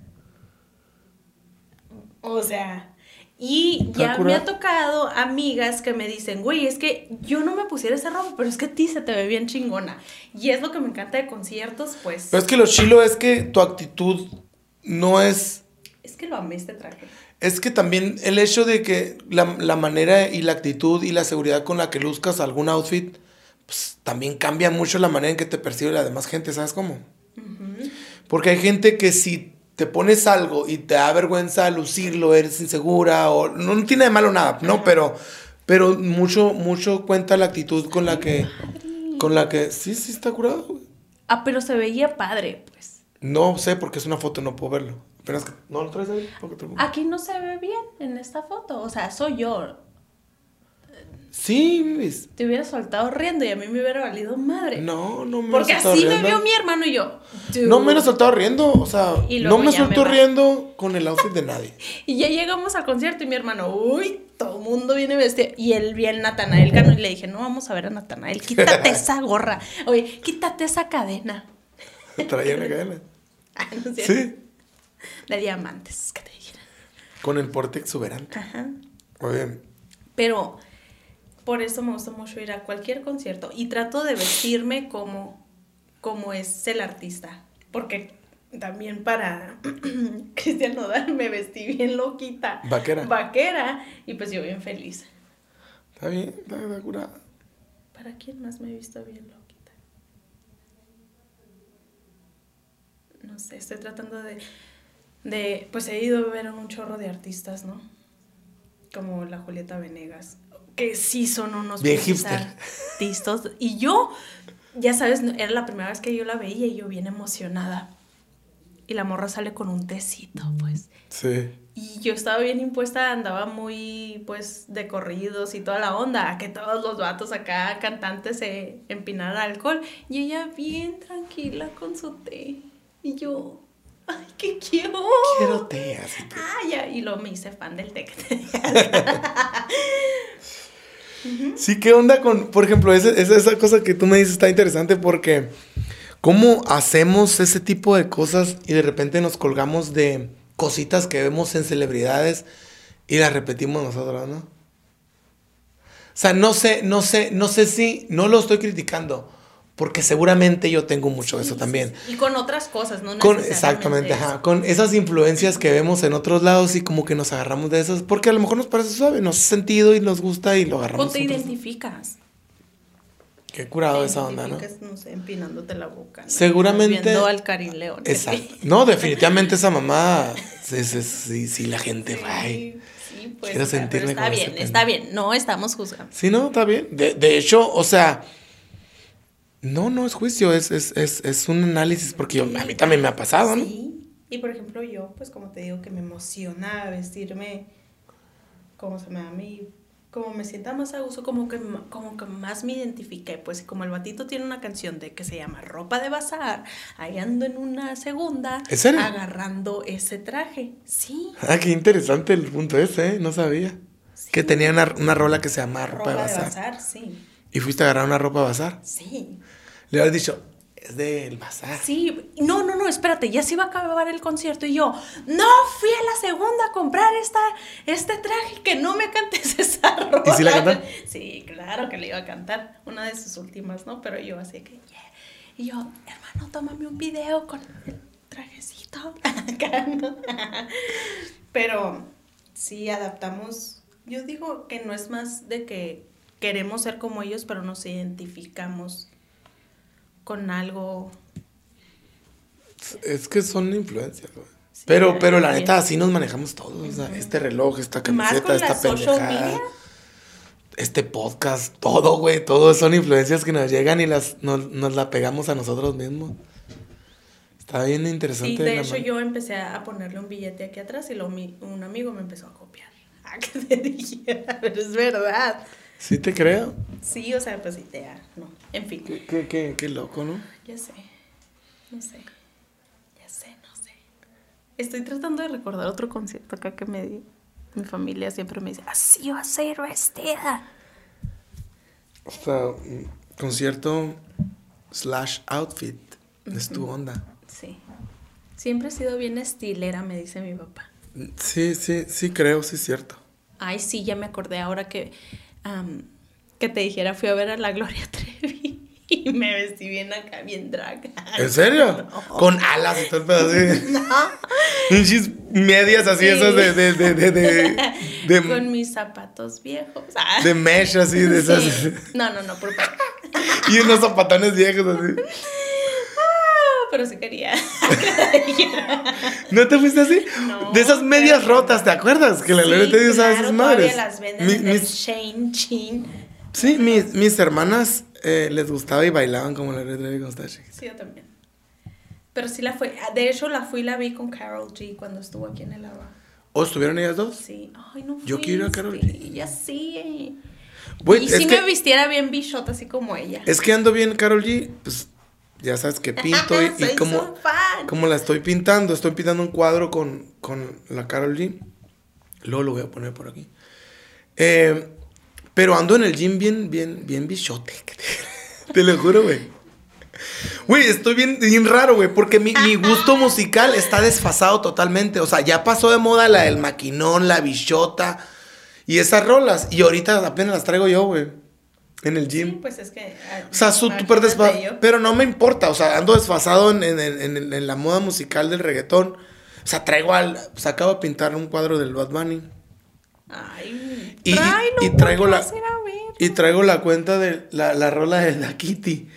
O sea, y ya me ha tocado amigas que me dicen, güey, es que yo no me pusiera esa ropa, pero es que a ti se te ve bien chingona. Y es lo que me encanta de conciertos, pues. Pero es que lo chilo es que tu actitud no es. Es que lo amé este traje. Es que también el hecho de que la, la manera y la actitud y la seguridad con la que luzcas algún outfit, pues también cambia mucho la manera en que te percibe la demás gente, ¿sabes cómo? Porque hay gente que si te pones algo y te da vergüenza lucirlo, eres insegura o no, no tiene de malo nada, no, pero pero mucho mucho cuenta la actitud con la que con la que sí sí está curado. güey. Ah, pero se veía padre, pues. No sé porque es una foto, no puedo verlo. Apenas que no lo traes ahí, porque te Aquí no se ve bien en esta foto. O sea, soy yo. Sí. Te hubiera soltado riendo y a mí me hubiera valido madre. No, no me Porque así me vio mi hermano y yo. No me "Dude". soltado riendo, o sea, no me soltó riendo con el outfit de nadie. (laughs) Y ya llegamos al concierto y mi hermano, uy, todo el mundo viene vestido. Y él vi al Natanael Cano y le dije, no vamos a ver a Natanael, quítate (laughs) esa gorra. Oye, quítate esa cadena. (laughs) Traía una cadena. Ah, no. Sí, De diamantes, que te dijera. con el porte exuberante. Ajá. Muy bien. Pero por eso me gusta mucho ir a cualquier concierto y trato de vestirme como, como es el artista. Porque también para (clears throat) Cristian Nodal me vestí bien loquita. Vaquera. Vaquera. Y pues yo bien feliz. Está bien, está, está curada. ¿Para quién más me he visto bien loquita? No sé, estoy tratando de, de... Pues he ido a ver a un chorro de artistas, ¿no? Como la Julieta Venegas. Que sí son unos Bien artistas. Y yo, ya sabes, era la primera vez que yo la veía y yo bien emocionada. Y la morra sale con un tecito, pues. Sí. Y yo estaba bien impuesta, andaba muy, pues, de corridos y toda la onda, a que todos los vatos acá, cantantes, se empinaran alcohol. Y ella bien tranquila con su té. Y yo, ay, qué quiero. Quiero té, así que. Ah, ya. Y luego me hice fan del té. que tenía. (laughs) Sí, ¿qué onda con, por ejemplo, esa, esa cosa que tú me dices está interesante porque cómo hacemos ese tipo de cosas y de repente nos colgamos de cositas que vemos en celebridades y las repetimos nosotros, ¿no? O sea, no sé, no sé, no sé si, no lo estoy criticando, porque seguramente yo tengo mucho de eso Sí, también. Y con otras cosas, ¿no? Con, exactamente, ajá, con esas influencias que vemos en otros lados y como que nos agarramos de esas, porque a lo mejor nos parece suave, nos hace sentido y nos gusta y lo agarramos. O te identificas. Qué curado Te esa onda, ¿no? no sé, empinándote la boca. ¿no? Seguramente- Viendo al Karim León. Exacto. (laughs) No, definitivamente esa mamá, sí, sí, sí, sí, la gente va. Sí, sí, pues. Quiero sentirme pero está como bien, está bien. No estamos juzgando. Sí, no, está bien. De, de hecho, o sea, no, no es juicio, es, es, es, es un análisis, porque yo- a mí también me ha pasado, ¿no? Sí. Y por ejemplo, yo, pues como te digo, que me emociona vestirme como se me da a mí, como me sienta más a gusto, como que, como que más me identifiqué. Pues como el batito tiene una canción de que se llama Ropa de Bazar, ahí ando en una segunda, ¿En serio? agarrando ese traje. Sí. Ah, qué interesante el punto ese, ¿eh? No sabía. sí. Que tenía una, una rola que se llama Ropa, Ropa de de Bazar. bazar, sí. Y fuiste a agarrar una ropa de bazar. Sí. Le habías dicho, es del bazar. Sí, no, no, no, espérate, ya se iba a acabar el concierto y yo, no, fui a la segunda a comprar esta, este traje, que no me cantes (laughs) esa rola. ¿Y sí la cantó? Sí, claro que le iba a cantar, una de sus últimas, ¿no? Pero yo así que, yeah. Y yo, hermano, tómame un video con el trajecito. (laughs) Pero sí adaptamos, yo digo que no es más de que queremos ser como ellos, pero nos identificamos con algo. Es que son influencias, güey. Sí, pero, pero la neta, así nos manejamos todos. O sea, este reloj, esta camiseta, esta pendejada. Este podcast, todo, güey. Todo son influencias que nos llegan y las, nos, nos la pegamos a nosotros mismos. Está bien interesante. Sí, de la hecho man- yo empecé a ponerle un billete aquí atrás y mi- un amigo me empezó a copiar. (laughs) Ah, que te dijera, pero es verdad. Sí te creo. Sí, o sea, pues te no. En fin, Qué, qué, qué, qué loco, ¿no? ya sé. No sé. Ya sé, no sé. Estoy tratando de recordar otro concierto acá que me di. Mi familia siempre me dice, así va a ser vestida. O sea, concierto slash outfit. Es tu onda. Sí. Siempre he sido bien estilera, me dice mi papá. Sí, sí, sí creo, sí es cierto. Ay, sí, ya me acordé ahora que, que te dijera, fui a ver a la Gloria Trevi y (laughs) me vestí bien acá, bien drag. ¿En serio? (laughs) Con alas y todo el. (laughs) Pinches medias así, Sí. esas de, de, de, de, Con mis zapatos viejos. Ah. de mesh así, de esas. Sí. No, no, no, por favor. Y unos zapatones viejos así. Ah, Pero sí quería. ¿No te fuiste así? No, de esas medias pero- rotas, ¿te acuerdas? Que la Sí, Gloria Trevi usaba claro, esas madres. las venden Mi- mis, Shane Chin. sí, mis, mis hermanas eh, les gustaba y bailaban como la Gloria Trevi cuando estaba chiquita. Sí, yo también. Pero sí la fui. De hecho, la fui y la vi con Carol G cuando estuvo aquí en el agua. ¿O estuvieron ellas dos? Sí. Ay, no Yo quiero ir a Karol G. Ya sí. Güey, y si que- me vistiera bien bichota, así como ella. Es que ando bien, Carol G. Pues ya sabes que (laughs) pinto y, y como, como la estoy pintando. Estoy pintando un cuadro con, con la Carol G. Luego lo voy a poner por aquí. Eh, pero ando en el gym bien, bien, bien bichote. (laughs) Te lo juro, güey. Güey, estoy bien, bien raro, güey, porque mi, mi gusto musical está desfasado totalmente. O sea, ya pasó de moda la del maquinón, la bichota y esas rolas. Y ahorita apenas las traigo yo, güey, en el gym. Sí, pues es que. ah, O sea, súper desfasado. Pero no me importa. O sea, ando desfasado en, en- en- en- en la moda musical del reggaetón. O sea, traigo al. Pues acabo de pintar un cuadro del Bad Bunny. Ay, Y, y- tráelo, y traigo ¿por qué la. Y traigo la cuenta de la, la rola de la Kitty.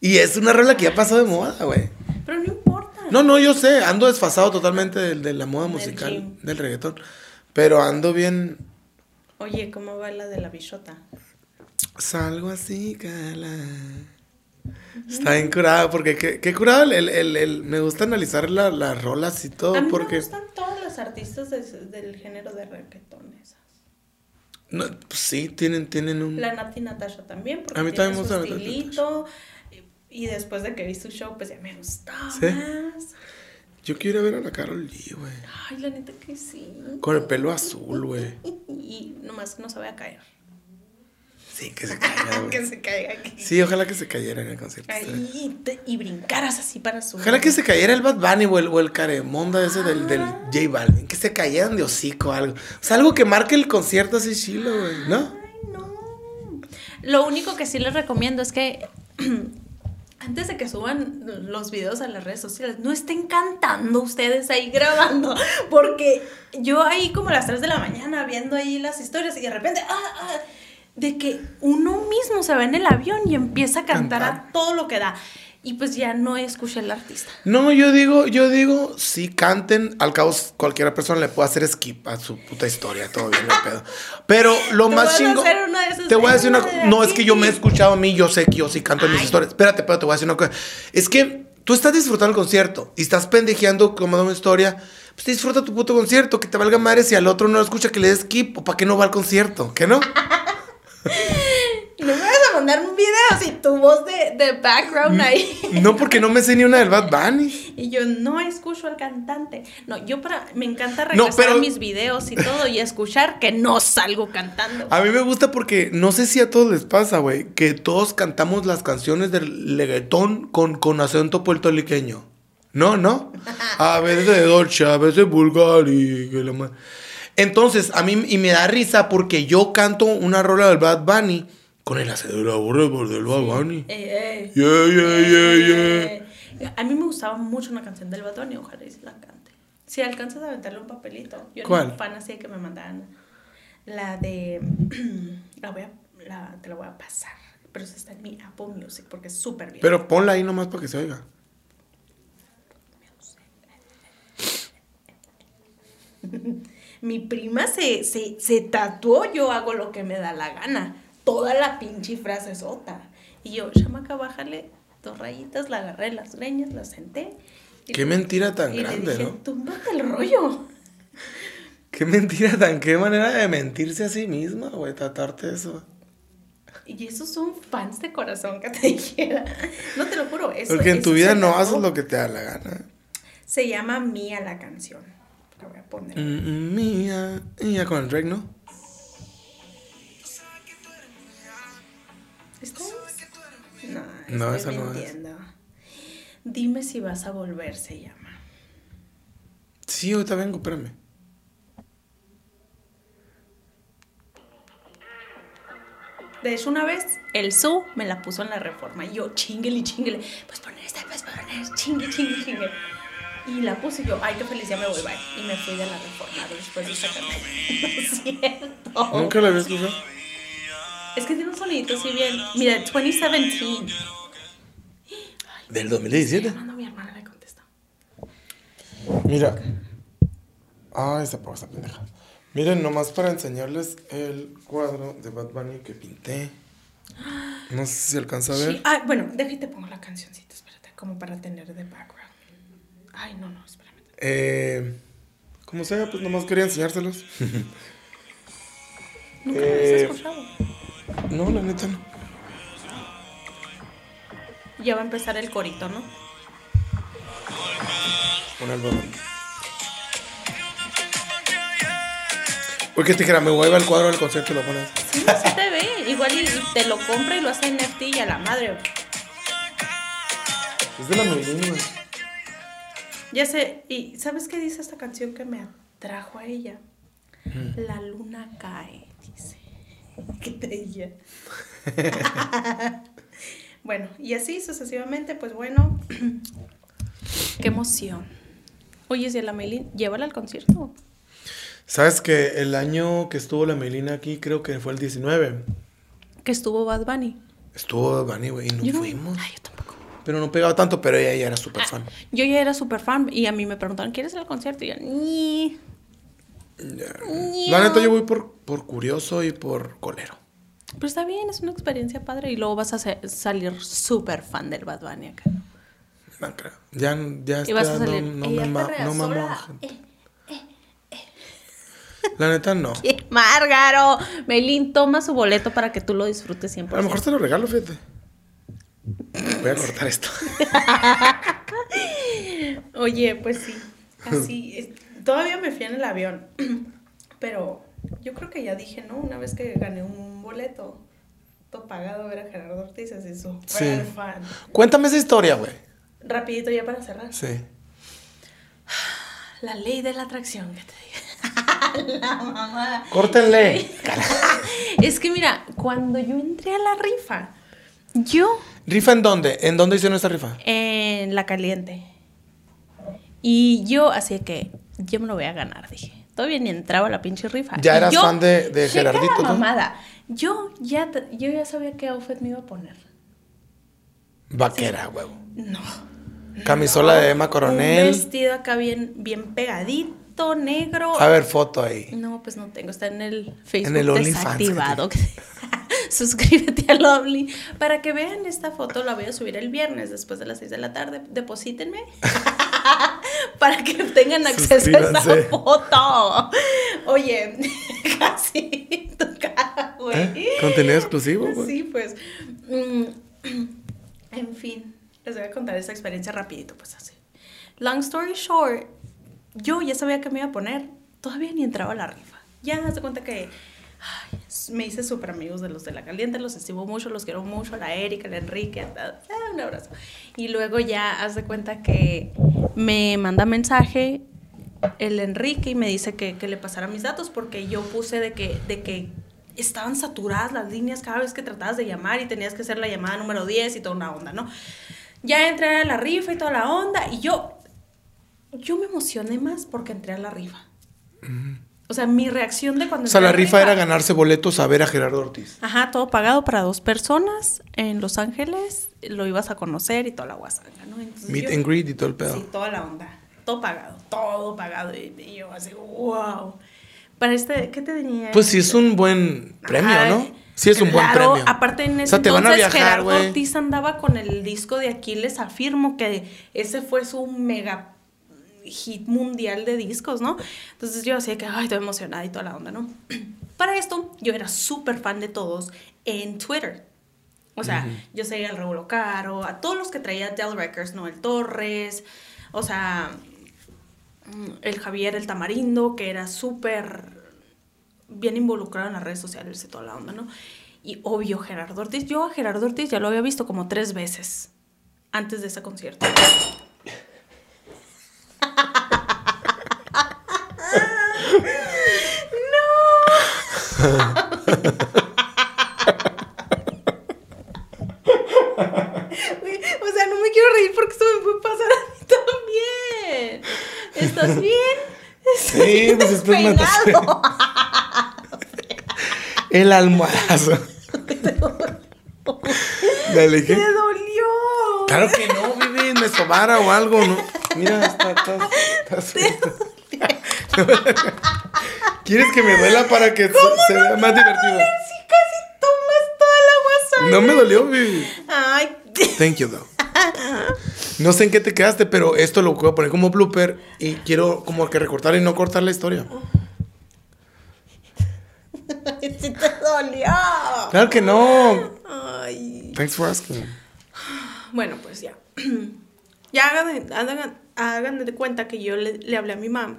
Y es una rola que ya pasó de moda, güey. Pero no importa. No, no, yo sé. Ando desfasado totalmente de, de la moda Del musical gym. del reggaetón. Pero ando bien. Oye, ¿cómo va la de la bichota? Salgo así, cala. Está bien curado, porque qué, qué curado el, el- el- me gusta analizar la- las rolas y todo, a mí porque... me gustan todos los artistas de- del género de reggaetón esas. No, pues sí, tienen, tienen un... La Nati Natasha también, porque A mí tiene también me gusta estilito. Y, y después de que vi su show, pues ya me gustó ¿Sí? más. Yo quiero ir a ver a la Carol G, güey. Ay, la neta que sí. Con el pelo azul, güey. (laughs) Y nomás no se vaya a caer. Sí, que se (laughs) caiga, que se caiga aquí. Sí, ojalá que se cayera en el concierto. Te- y brincaras así para su. Ojalá que se cayera el Bad Bunny o el, o el caremonda ese del, del Ah. J Balvin. Que se cayeran de hocico o algo. O sea, algo que marque el concierto así chilo, güey, ¿no? Ay, no. Lo único que sí les recomiendo es que (clears throat) antes de que suban los videos a las redes sociales, no estén cantando ustedes ahí (laughs) grabando. Porque yo ahí como a las 3 de la mañana viendo ahí las historias y de repente, ah, ah, de que uno mismo se va en el avión y empieza a cantar Cantar. a todo lo que da. Y pues ya no escuché al artista. No, yo digo, yo digo, sí canten, al cabo cualquiera persona le puede hacer skip a su puta historia, todo bien, no pedo. Pero lo más chingo. Te voy a de decir una de No, aquí. es que yo me he escuchado a mí, yo sé que yo sí canto en mis historias. Espérate, pero te voy a decir una cosa. Es que tú estás disfrutando el concierto y estás pendejeando como una historia. Pues disfruta tu puto concierto, que te valga madre si al otro no lo escucha, que le des skip o para qué no va al concierto, ¿qué no? No me vas a mandar un video sin tu voz de, de background ahí. No, porque no me sé ni una del Bad Bunny. Y yo no escucho al cantante. No, yo para me encanta No, regresar pero- a mis videos y todo y escuchar que no salgo cantando. A mí me gusta porque no sé si a todos les pasa, güey, que todos cantamos las canciones del reggaetón con, con acento puertorriqueño. No, no. A veces de Dolce, a veces vulgar y que la Entonces, a mí y me da risa porque yo canto una rola del Bad Bunny con el la voz del Bad Bunny. Eh, eh, Yeah, yeah, yeah, yeah. eh. A mí me gustaba mucho una canción del Batón y ojalá y se la cante. Si alcanzas a aventarle un papelito. Yo ¿Cuál? era fan así de que me mandaran la de... (clears throat) la voy a, la- te la voy a pasar. Pero esa está en mi Apple Music porque es súper bien. Pero ponla ahí nomás para que se oiga. (laughs) Mi prima se, se, se tatuó, yo hago lo que me da la gana. Toda la pinche frase sota. Y yo, chamaca, bájale dos rayitas, la agarré las greñas, la senté. Qué le- mentira tan y le grande, dije, ¿no? túmbate el rollo. (laughs) Qué mentira tan, qué manera de mentirse a sí misma, güey, tratarte eso. Y esos son fans de corazón que te (laughs) dijera. No te lo juro. Eso, Porque en eso tu vida no haces lo que te da la gana. Se llama Mía la canción. La voy a poner. Mm, Mía. Y ya con el Drake, ¿no? ¿Esta es? No, No, esa no es. Dime si vas a volver, se llama. Sí, ahorita vengo, espérame. De hecho, una vez el Su me la puso en la reforma. Y yo, chinguele, chinguele. Pues poner esta, pues poner, chingue, chingue, chingue. Y la puse y yo, ay, qué feliz, ya me voy, bye. Y me fui de la reforma después de esa canción. No es cierto. Nunca la había escuchado. Es que tiene un sonidito así bien. Mira, 2017. Del 2017. Llamando a mi hermana me contesta. Mira. Ah, esa esa pendeja. Miren, nomás para enseñarles el cuadro de Bad Bunny que pinté. No sé si alcanza a ver. Sí. Ah, bueno, déjate pongo la cancioncita, espérate, como para tener de background. Ay, no, no, espérame. Eh, como sea, pues nomás quería enseñárselos. (laughs) Nunca Eh, lo habías escuchado. No, la neta no. Ya va a empezar el corito, ¿no? Un álbum. Uy, qué tijera, me vuelve el cuadro del concierto y lo pones. Sí, sí te ve. Igual y te lo compra y lo hace en NFT y a la madre. Es de la güey. Ya sé, y ¿sabes qué dice esta canción que me atrajo a ella? La luna cae, dice. (laughs) Qué bella. (laughs) bueno, y así sucesivamente, pues bueno. (clears throat) Qué emoción. Oye, si a la Melin, llévala al concierto. ¿Sabes que el año que estuvo la Melina aquí, creo que fue el 19? Que estuvo Bad Bunny. Estuvo Bunny, güey, y no Yo no- fuimos. Ay, yo tampoco. Pero no pegaba tanto, pero ella ya era súper fan. Yo ya era súper fan y a mí me preguntaron, ¿quieres ir al concierto? Y yo, ni. La neta, yo voy por, por curioso y por colero. Pero está bien, es una experiencia padre y luego vas a salir súper fan del Bad Bunny acá. No creo. Ya, ya vas a está, salir. no, no "Ella me ma- no mamó sola". a gente. Eh, La neta, no. (laughs) ¡Qué Márgaro! Melín, toma su boleto para que tú lo disfrutes siempre. A lo mejor te lo regalo, fíjate. Voy a cortar esto. (laughs) Oye, pues sí, así. es- Todavía me fui en el avión, (clears throat) pero yo creo que ya dije, ¿no? Una vez que gané un boleto, todo pagado ver a Gerardo Ortiz, así súper Sí. fan. Cuéntame esa historia, güey. Rapidito ya para cerrar. Sí. La ley de la atracción, que te diga. (laughs) la mamada. Córtenle. (laughs) Es que mira, cuando yo entré a la rifa, yo ¿Rifa en dónde? ¿En dónde hicieron esta rifa? en la caliente. Y yo, así que yo me lo voy a ganar, dije. Todavía ni entraba la pinche rifa. ¿Ya Y eras yo- fan de- de Gerardito, la. Yo ya, yo ya sabía qué outfit me iba a poner. Vaquera, huevo. No. Camisola de Emma Un Coronel. vestido acá bien, bien pegadito, negro. A ver, foto ahí. No, pues no tengo, está en el Facebook En el desactivado. (laughs) (laughs) Suscríbete al Only. Para que vean esta foto, la voy a subir el viernes después de las 6 de la tarde. Deposítenme. (laughs) Para que tengan acceso a esta foto. Oye, (laughs) casi tu cara, güey. ¿Eh? Contenido exclusivo, güey. Sí, pues. mm, (clears throat) en fin, les voy a contar esa experiencia rapidito, pues así. Long story short, yo ya sabía que me iba a poner. Todavía ni entraba a la rifa. Ya, de cuenta que me hice súper amigos de los de la caliente, los estimo mucho, los quiero mucho, la Erika, el Enrique. Ah, un abrazo. Y luego ya, haz de cuenta que me manda mensaje el Enrique y me dice que, que le pasara mis datos porque yo puse de que, de que estaban saturadas las líneas cada vez que tratabas de llamar y tenías que hacer la llamada número 10 y toda una onda, ¿no? Ya entré a la rifa y toda la onda y yo, yo me emocioné más porque entré a la rifa. O sea, mi reacción de cuando O sea, la rifa era ganarse boletos a ver a Gerardo Ortiz. Ajá, todo pagado para dos personas en Los Ángeles, lo ibas a conocer y toda la guasanga, ¿no? Entonces Meet yo- and greet y todo el pedo. Sí, toda la onda. Todo pagado, todo pagado. Y, y yo así, wow. Para este, ¿qué te diría? Pues sí es un buen premio, ¿no? Sí es un buen premio. Aparte en O ese sea, te van a entonces viajar, Gerardo. Ortiz andaba con el disco de Aquiles Afirmo, que ese fue su mega hit mundial de discos, ¿no? Entonces yo así que, ay, estoy emocionada y toda la onda, ¿no? (clears throat) Para esto, yo era súper fan de todos en Twitter. O sea, yo seguía al Regulo Caro, a todos los que traía Del Records, Noel Torres, o sea, mm, el Javier el Tamarindo, que era súper bien involucrado en las redes sociales y toda la onda, ¿no? Y obvio, Gerardo Ortiz. Yo a Gerardo Ortiz ya lo había visto como tres veces antes de ese concierto. O sea, no me quiero reír porque esto me puede pasar a mí también. ¿Estás (laughs) bien? ¿Estás Sí, pues es despeinado? (laughs) El almohadazo. (laughs) Dale, ¿qué? ¡Me dolió! Claro que no, Vivi, me sobara o algo, ¿no? Mira, está, está, está. ¿Quieres que me duela para que se, vea más divertido? Si casi tomas toda la guasana. No me dolió, Vivi. Ay, (laughs) Thank you, though. No sé en qué te quedaste, pero esto lo voy a poner como blooper y quiero como que recortar y no cortar la historia. (laughs) sí te dolió. Claro que no. Ay. Thanks for asking. Bueno, pues ya. (clears throat) ya hagan de, hagan, hagan de cuenta que yo le, le hablé a mi mamá.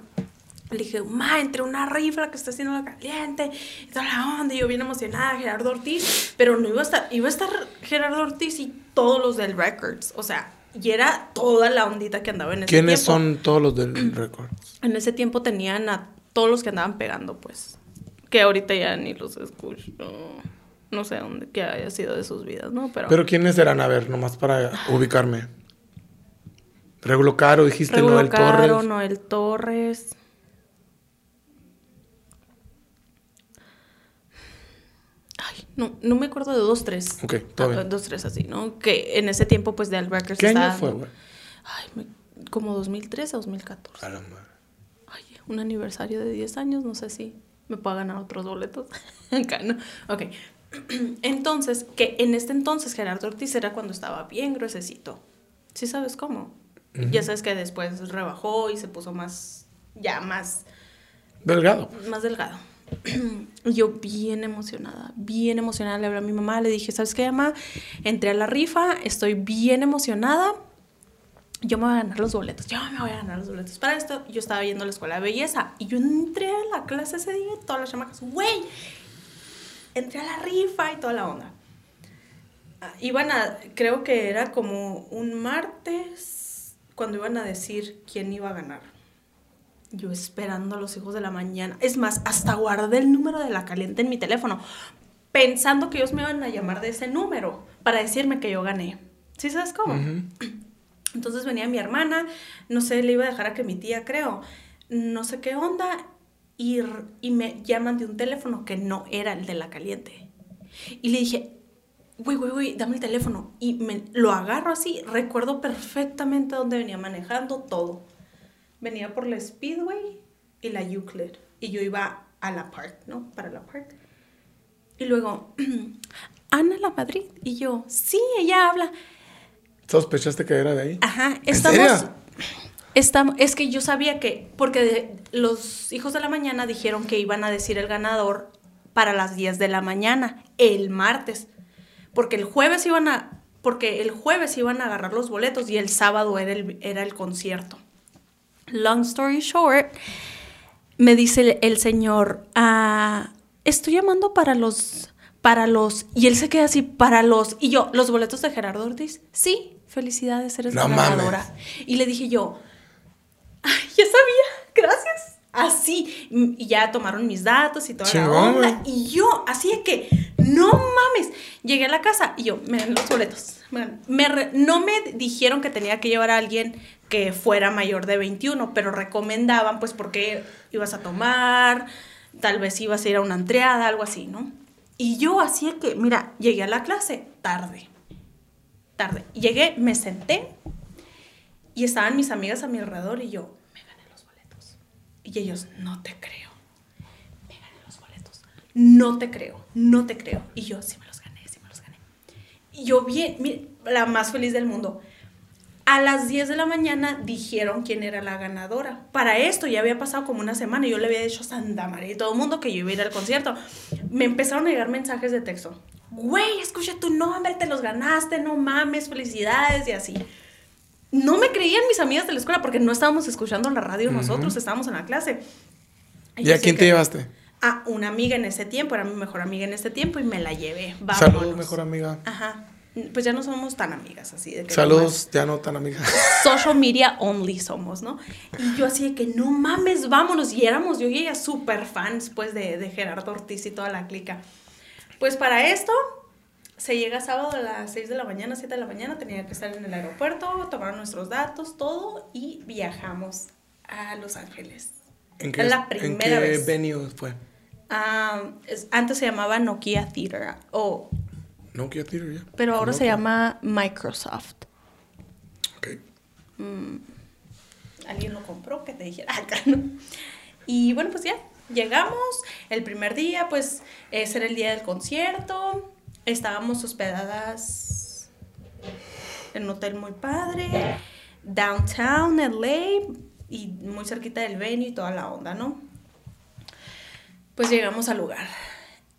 Le dije, ma, entre una rifla que está haciendo la caliente y toda la onda. Y yo bien emocionada, Gerardo Ortiz. Pero no iba a estar, iba a estar Gerardo Ortiz y todos los del Records. O sea, y era toda la ondita que andaba en ese tiempo. ¿Quiénes son todos los del (clears throat) récord? En ese tiempo tenían a todos los que andaban pegando, pues. Que ahorita ya ni los escucho. No sé dónde que haya sido de sus vidas, ¿no? Pero. Pero ¿quiénes eran? A ver, nomás para ubicarme. Regulo Caro, dijiste Regulo Noel Caro, Torres. Noel Torres. Ay, no, no me acuerdo de dos, tres. Ok, todo Ah, bien. Dos, tres así, ¿no? Que en ese tiempo, pues, de Al Records ¿Qué año fue, güey? Ay, me- como 2013 o 2014. A la madre. Ay, un aniversario de 10 años, no sé si me puedo ganar otros boletos. (laughs) Acá, ¿no? Ok. (clears throat) Entonces, que en este entonces Gerardo Ortiz era cuando estaba bien gruesecito. ¿Sí sabes cómo? Ya sabes que después rebajó y se puso más, ya más, Delgado. más delgado. (clears throat) Yo bien emocionada, bien emocionada, le hablé a mi mamá, le dije, ¿sabes qué, mamá? Entré a la rifa, estoy bien emocionada, yo me voy a ganar los boletos, yo me voy a ganar los boletos. Para esto, yo estaba yendo a la escuela de belleza y yo entré a la clase ese día y todas las chamacas, güey, entré a la rifa y toda la onda. Ah, Iban a, creo que era como un martes cuando iban a decir quién iba a ganar. Yo esperando a los hijos de la mañana. Es más, hasta guardé el número de la caliente en mi teléfono, pensando que ellos me iban a llamar de ese número para decirme que yo gané. ¿Sí sabes cómo? (clears throat) Entonces venía mi hermana, no sé, le iba a dejar a que mi tía, creo, no sé qué onda, y, y me llaman de un teléfono que no era el de la caliente. Y le dije, güey, güey, güey, dame el teléfono. Y me, lo agarro así, recuerdo perfectamente dónde venía manejando todo. Venía por la Speedway y la Euclid. Y yo iba a la Park, ¿no? Para la Park. Y luego, (clears throat) Ana la Madrid. Y yo, sí, ella habla. ¿Sospechaste que era de ahí? Ajá, ¿En estamos. serio? Estamos, es que yo sabía que, porque de- los hijos de la mañana dijeron que iban a decir el ganador para las 10 de la mañana, el martes. Porque el jueves iban a, porque el jueves iban a agarrar los boletos y el sábado era el, era el concierto. Long story short, me dice el, el señor, ah, estoy llamando para los, para los, y él se queda así, para los, y yo, ¿los boletos de Gerardo Ortiz? Sí, felicidades, eres No mames. ganadora. Y le dije yo, Ay, ya sabía, gracias. Así, y ya tomaron mis datos y toda la onda. Y yo, así de que, no mames. Llegué a la casa y yo, me dan los boletos. Me no me dijeron que tenía que llevar a alguien que fuera mayor de 21, pero recomendaban, pues, porque ibas a tomar, tal vez ibas a ir a una entreada, algo así, ¿no? Y yo, de que, mira, llegué a la clase tarde. Tarde. Llegué, me senté y estaban mis amigas a mi alrededor y yo, me gané los boletos. Y ellos, no te creo. Me gané los boletos. No te creo, no te creo. Y yo, sí me los gané, sí me los gané. Y yo bien, mire, la más feliz del mundo. A las 10 de la mañana dijeron quién era la ganadora. Para esto ya había pasado como una semana y yo le había dicho a Santa María y todo el mundo que yo iba a ir al concierto. Me empezaron a llegar mensajes de texto. Güey, escucha tu nombre, te los ganaste, no mames, felicidades y así. No me creían mis amigas de la escuela porque no estábamos escuchando la radio nosotros, estábamos en la clase. ¿Y a quién te llevaste? A una amiga en ese tiempo, era mi mejor amiga en ese tiempo y me la llevé. Saludos, Vámonos. mejor amiga. Ajá. Pues ya no somos tan amigas así de que Saludos, ya no tan amiga. (laughs) social media only somos, ¿no? Y yo así de que no mames, vámonos. Y éramos yo y ella súper fans, pues, de, de Gerardo Ortiz y toda la clica. Pues para esto, se llega sábado a las 6 de la mañana, 7 de la mañana, tenía que estar en el aeropuerto, tomar nuestros datos, todo, y viajamos a Los Ángeles. ¿En Es la en primera qué vez. venue fue? Ah, es- antes se llamaba Nokia Theater, o, Nokia Theater, ya. pero ahora se llama Microsoft. Ok. alguien lo compró, que te dijera (laughs) acá, ¿no? Y bueno, pues ya, llegamos. El primer día, pues, ese era el día del concierto. Estábamos hospedadas en un hotel muy padre, downtown LA, y muy cerquita del venue y toda la onda, ¿no? Pues llegamos al lugar.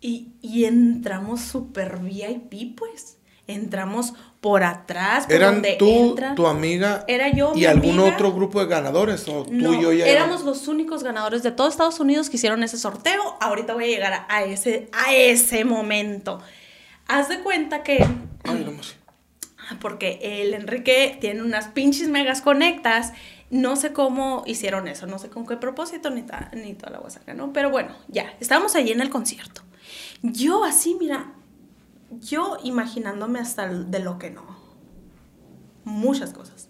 Y, y entramos super VIP, pues. Entramos por atrás, por ¿Eran donde tú, entra. tu amiga Era yo, y mi algún amiga. otro grupo de ganadores? ¿O tú No, y yo ya éramos los únicos ganadores de todo Estados Unidos que hicieron ese sorteo. Ahorita voy a llegar a, a ese, a ese momento. Haz de cuenta que Ay, no más. porque el Enrique tiene unas pinches megas conectas. No sé cómo hicieron eso, no sé con qué propósito ni, ta- ni toda la guasaca, ¿no? Pero bueno, ya, estábamos allí en el concierto. Yo así, mira, yo imaginándome hasta de lo que no. Muchas cosas.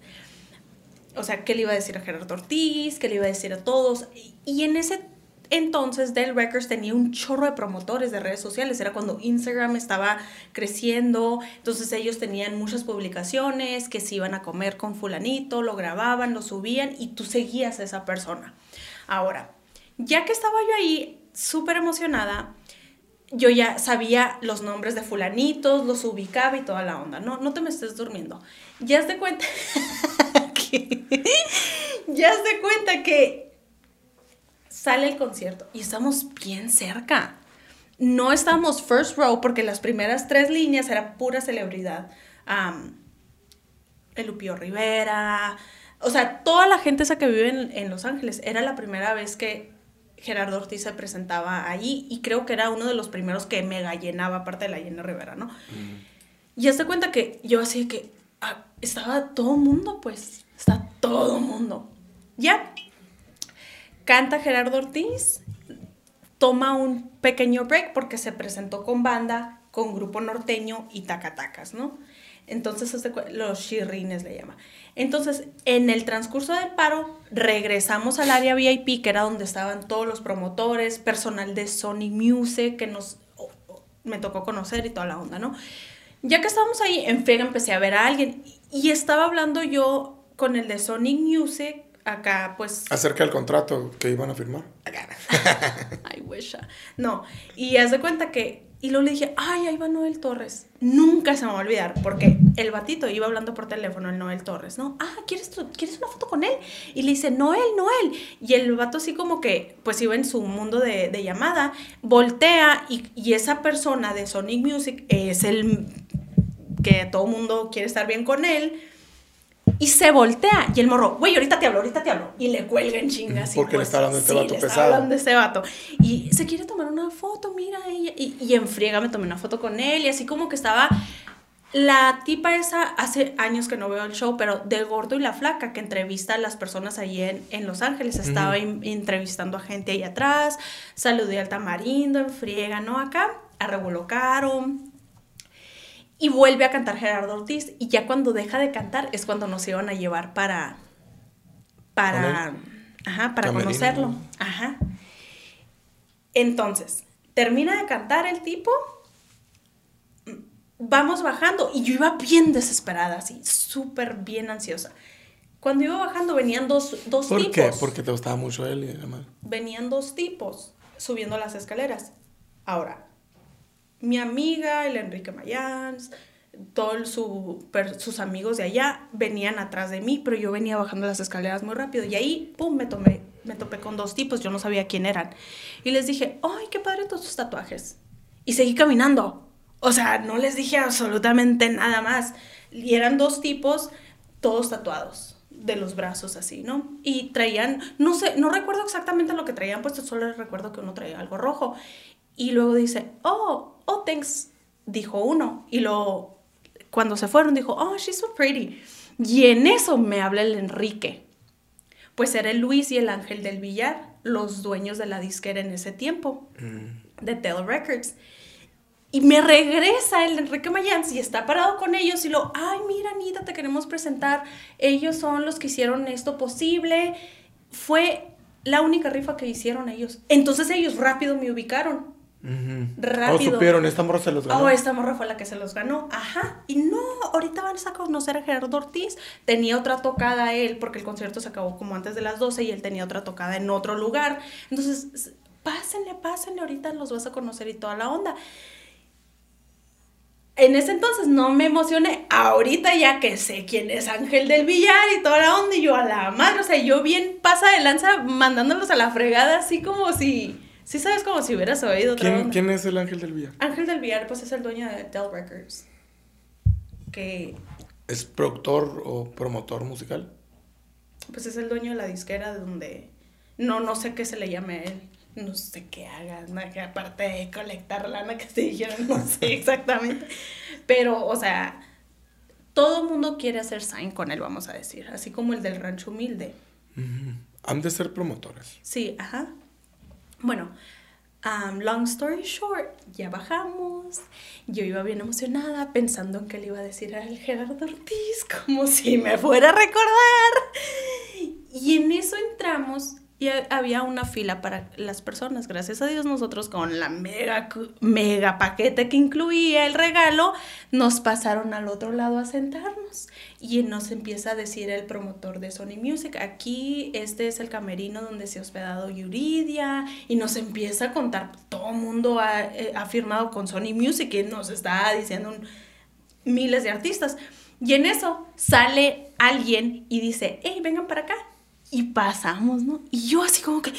O sea, ¿qué le iba a decir a Gerardo Ortiz? ¿Qué le iba a decir a todos? Y en ese entonces Dell Records tenía un chorro de promotores de redes sociales. Era cuando Instagram estaba creciendo. Entonces ellos tenían muchas publicaciones que se iban a comer con fulanito, lo grababan, lo subían y tú seguías a esa persona. Ahora, ya que estaba yo ahí súper emocionada, yo ya sabía los nombres de fulanitos, los ubicaba y toda la onda. No, no te me estés durmiendo. Ya has de cuenta (laughs) que... ya has de cuenta que sale el concierto y estamos bien cerca. No estamos first row porque las primeras tres líneas era pura celebridad. Am, el Lupio Rivera, o sea, toda la gente esa que vive en, en Los Ángeles. Era la primera vez que Gerardo Ortiz se presentaba allí y creo que era uno de los primeros que mega llenaba, aparte de la Llena Rivera, ¿no? Y hazte cuenta que yo así que ah, estaba todo mundo, pues, está todo mundo. Ya, canta Gerardo Ortiz, toma un pequeño break porque se presentó con banda, con grupo norteño y tacatacas, ¿no? Entonces, los shirrines le llama. Entonces, en el transcurso del paro, regresamos al área VIP, que era donde estaban todos los promotores, personal de Sony Music, que nos, me tocó conocer y toda la onda, ¿no? Ya que estábamos ahí, en Fega empecé a ver a alguien y estaba hablando yo con el de Sony Music, acá pues Acerca del contrato que iban a firmar. (laughs) I- No, y haz de cuenta que, y luego le dije, ay, ahí va Noel Torres. Nunca se me va a olvidar, porque el batito iba hablando por teléfono, el Noel Torres, ¿no? Ah, ¿quieres, tu- ¿quieres una foto con él? Y le dice, Noel, Noel. Y el vato así como que, pues iba en su mundo de, de llamada, voltea y, y esa persona de Sonic Music es el que todo mundo quiere estar bien con él. Y se voltea y el morro, güey, ahorita te hablo, ahorita te hablo. Y le cuelga en chingas. Porque le está hablando este sí, vato le está pesado. hablando de ese vato. Y se quiere tomar una foto, mira ella. Y, y en friega me tomé una foto con él. Y así como que estaba la tipa esa, hace años que no veo el show, pero del gordo y la flaca, que entrevista a las personas allí en, en Los Ángeles. Estaba in- entrevistando a gente ahí atrás. Saludé al tamarindo en friega, ¿no? Acá, a Regulo Caro. Y vuelve a cantar Gerardo Ortiz. Y ya cuando deja de cantar es cuando nos iban a llevar para. Para. Ajá, para Camerino. conocerlo. Ajá. Entonces, termina de cantar el tipo. Vamos bajando. Y yo iba bien desesperada, así, súper bien ansiosa. Cuando iba bajando venían dos, dos ¿Por tipos qué? Porque te gustaba mucho él y demás. venían dos tipos subiendo las escaleras. Ahora, mi amiga, el Enrique Mayans, todos sus amigos de allá venían atrás de mí, pero yo venía bajando las escaleras muy rápido. Y ahí, pum, me, tomé, me topé con dos tipos, yo no sabía quién eran. Y les dije, ¡ay, qué padre todos tus tatuajes! Y seguí caminando. O sea, no les dije absolutamente nada más. Y eran dos tipos, todos tatuados de los brazos así, ¿no? Y traían, no sé, no recuerdo exactamente lo que traían puesto, solo recuerdo que uno traía algo rojo. Y luego dice, oh, oh, thanks, dijo uno. Y luego, cuando se fueron, dijo, oh, she's so pretty. Y en eso me habla el Enrique. Pues era el Luis y el Ángel del Villar, los dueños de la disquera en ese tiempo, de Tell Records. Y me regresa el Enrique Mayans y está parado con ellos y lo, ay, mira, Anita, te queremos presentar. Ellos son los que hicieron esto posible. Fue la única rifa que hicieron ellos. Entonces ellos rápido me ubicaron. Rápido. O supieron, esta morra se los ganó. Oh, esta morra fue la que se los ganó. Ajá. Y no, ahorita van a conocer a Gerardo Ortiz. Tenía otra tocada él, porque el concierto se acabó como antes de las 12 y él tenía otra tocada en otro lugar. Entonces, pásenle, pásenle, ahorita los vas a conocer y toda la onda. En ese entonces no me emocioné. Ahorita ya que sé quién es Ángel del Villar y toda la onda, y yo a la madre, o sea, yo bien pasa de lanza mandándolos a la fregada, así como si Sí sabes como si hubieras oído otra ¿Quién, onda. ¿Quién es el Ángel del Villar? Ángel del Villar, pues es el dueño de Dell Records. Que ¿Es productor o promotor musical? pues es el dueño de la disquera donde no no sé qué se le llame a él no sé qué haga que aparte de colectar lana que te dijeron no sé (laughs) exactamente pero o sea todo el mundo quiere hacer sign con él vamos a decir así como el del rancho humilde. Han de ser promotores. sí ajá bueno um, long story short ya bajamos. Yo iba bien emocionada pensando en que le iba a decir al Gerardo Ortiz como si me fuera a recordar. Y en eso entramos y ha- había una fila para las personas. Gracias a Dios nosotros con la mega, mega paquete que incluía el regalo, nos pasaron al otro lado a sentarnos. Y nos empieza a decir el promotor de Sony Music, aquí este es el camerino donde se ha hospedado Yuridia. Y nos empieza a contar, todo el mundo ha, eh, ha firmado con Sony Music y nos está diciendo miles de artistas. Y en eso sale alguien y dice, hey, vengan para acá. Y pasamos, ¿no? Y yo así como que,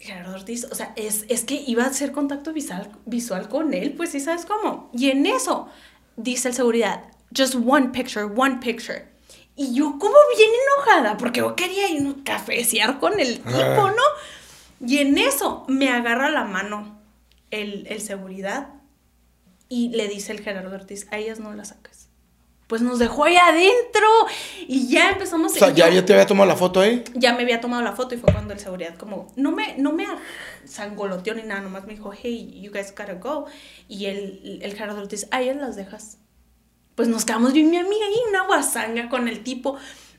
Gerardo Ortiz, o sea, es, es que iba a hacer contacto visual, visual con él, pues sí, ¿sabes cómo? Y en eso dice el seguridad, just one picture, one picture. Y yo como bien enojada, porque yo quería ir a cafecear con el tipo, Ah. ¿no? Y en eso me agarra la mano el, el seguridad y le dice el Gerardo Ortiz, a ellas no las saques. Pues nos dejó ahí adentro y ya empezamos O sea, y ¿ya, yo- ya te había tomado la foto ahí? ya me había tomado la foto y fue cuando el seguridad como, no me, no me sangoloteó ni nada, nomás me dijo, hey, you guys gotta go. Y el, el Gerardo Ortiz, a ellas las dejas. Pues nos quedamos yo y mi amiga ahí, una guasanga con el tipo.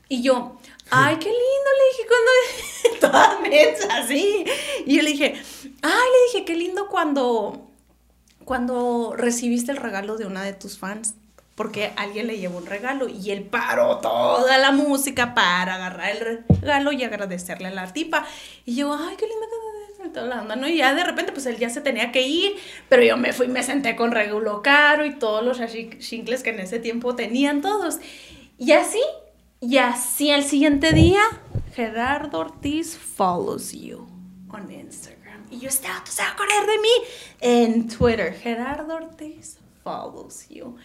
Y yo, ay, qué lindo, le dije cuando, (laughs) toda mensa así. Y yo le dije, ay, le dije, qué lindo cuando, cuando recibiste el regalo de una de tus fans. Porque alguien le llevó un regalo y él paró toda la música para agarrar el regalo y agradecerle a la tipa. Y yo, ay, qué linda toda la ¿no? Y ya de repente, pues él ya se tenía que ir, pero yo me fui, me senté con Regulo Caro y todos los shinkles que en ese tiempo tenían todos. Y así, y así al siguiente día, Gerardo Ortiz follows you on Instagram. Y yo, estaba, ¿tú se va a acordar de mí? En Twitter, Gerardo Ortiz follows you.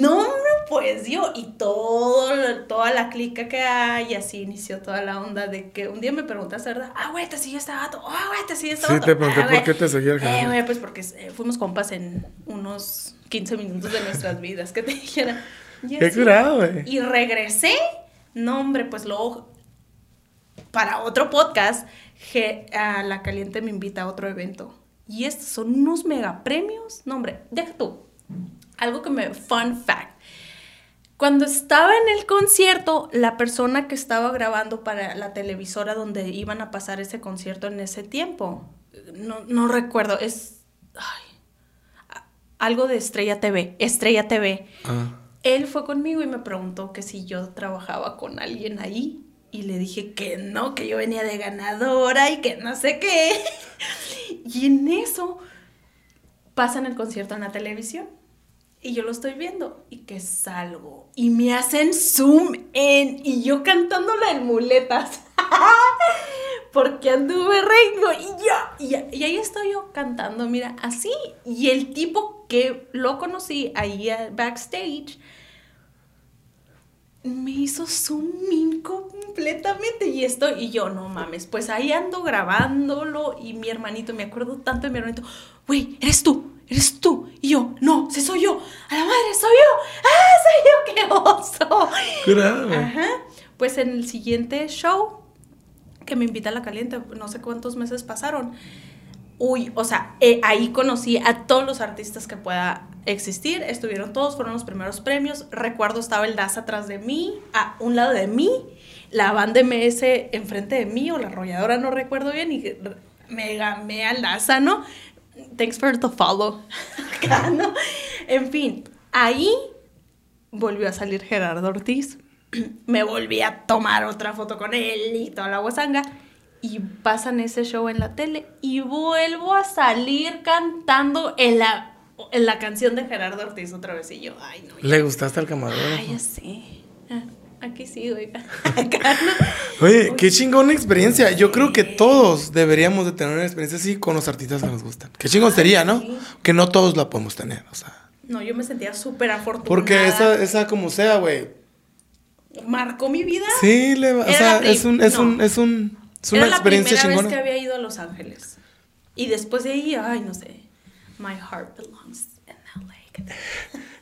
No, hombre, pues yo, y todo, toda la clica que hay, y así inició toda la onda de que un día me preguntaste, ¿verdad? Ah, güey, te sigue este vato, ah, güey, te sigue este Sí, vato. te pregunté "Ah, por güey". qué te seguía el Eh, güey, pues porque eh, fuimos compas en unos 15 minutos de nuestras (laughs) vidas, que te dijera. Qué curado, güey. Y regresé, no, hombre, pues luego, para otro podcast, que a La Caliente me invita a otro evento. Y estos son unos mega premios. No, hombre, deja tú. Algo que me. Fun fact. Cuando estaba en el concierto, la persona que estaba grabando para la televisora donde iban a pasar ese concierto en ese tiempo, no, no recuerdo, es. ay, algo de Estrella TV, Estrella TV. Ah. Él fue conmigo y me preguntó que si yo trabajaba con alguien ahí. Y le dije que no, que yo venía de ganadora y que no sé qué. (laughs) Y en eso pasan el concierto en la televisión. Y yo lo estoy viendo y que salgo. Y me hacen zoom en. Y yo cantándola en muletas. (laughs) Porque anduve reino. Y yo. Y, y ahí estoy yo cantando, mira, así. Y el tipo que lo conocí ahí backstage me hizo zoom in completamente y esto y yo no mames pues ahí ando grabándolo y mi hermanito me acuerdo tanto de mi hermanito güey eres tú eres tú y yo no sí soy yo a la madre soy yo ah (laughs) soy yo qué oso güey. Ajá. Pues en el siguiente show que me invita a la caliente, no sé cuántos meses pasaron. Uy, o sea, eh, ahí conocí a todos los artistas que pueda existir. Estuvieron todos, fueron los primeros premios. Recuerdo estaba el DAS atrás de mí, a un lado de mí, la banda MS enfrente de mí, o la arrolladora, no recuerdo bien, y me gamé al DASA, ¿no? Thanks for the follow. (laughs) Acá, ¿no? En fin, ahí volvió a salir Gerardo Ortiz. (clears throat) Me volví a tomar otra foto con él y toda la guasanga. Y pasan ese show en la tele y vuelvo a salir cantando en la, en la canción de Gerardo Ortiz otra vez. Y yo, ay, no. ya- ¿Le gustaste al camarógrafo? Ay, ya sé. Ah, aquí sí, oiga. (laughs) Oye, qué chingona experiencia. Yo creo que todos deberíamos de tener una experiencia así con los artistas que nos gustan. Qué chingón sería, ¿no? Que no todos la podemos tener, o sea. No, yo me sentía súper afortunada. Porque esa, esa como sea, güey. Marcó mi vida. Sí, le, o sea, es un, es un, es un, es una Era experiencia la primera chingona. vez que había ido a Los Ángeles. Y después de ahí, ay, no sé. My heart belongs in LA.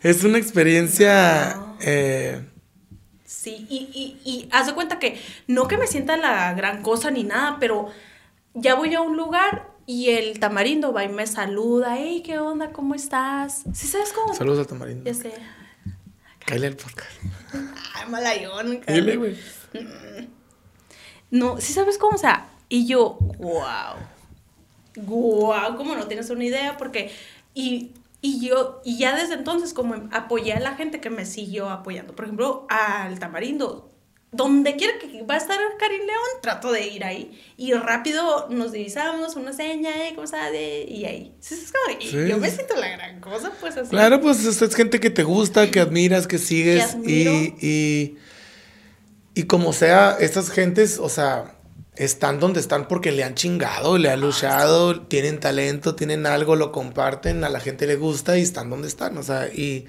Es una experiencia. Eh, Sí, y, y, y haz de cuenta que no que me sienta la gran cosa ni nada, pero ya voy a un lugar y el tamarindo va y me saluda. Hey, ¿qué onda? ¿Cómo estás? ¿Sí sabes cómo? saludos a Tamarindo. Ya sé. Cállale el podcast. Ay, malayón. cara. Dile, güey. No, sí sabes cómo, o sea, y yo, wow. Wow, como no tienes una idea, porque, y, y yo, y ya desde entonces, como apoyé a la gente que me siguió apoyando, por ejemplo, al tamarindo, donde quiera que va a estar Karim León, trato de ir ahí. Y rápido nos divisamos, una seña, ¿eh? ¿cómo está? De- Y ahí. Es como- y Sí. Yo me siento la gran cosa, pues así. Claro, pues es, gente que te gusta, que admiras, que sigues. y, y, y como sea, estas gentes, o sea, están donde están porque le han chingado, le han luchado, tienen talento, tienen algo, lo comparten, a la gente le gusta y están donde están. O sea, y,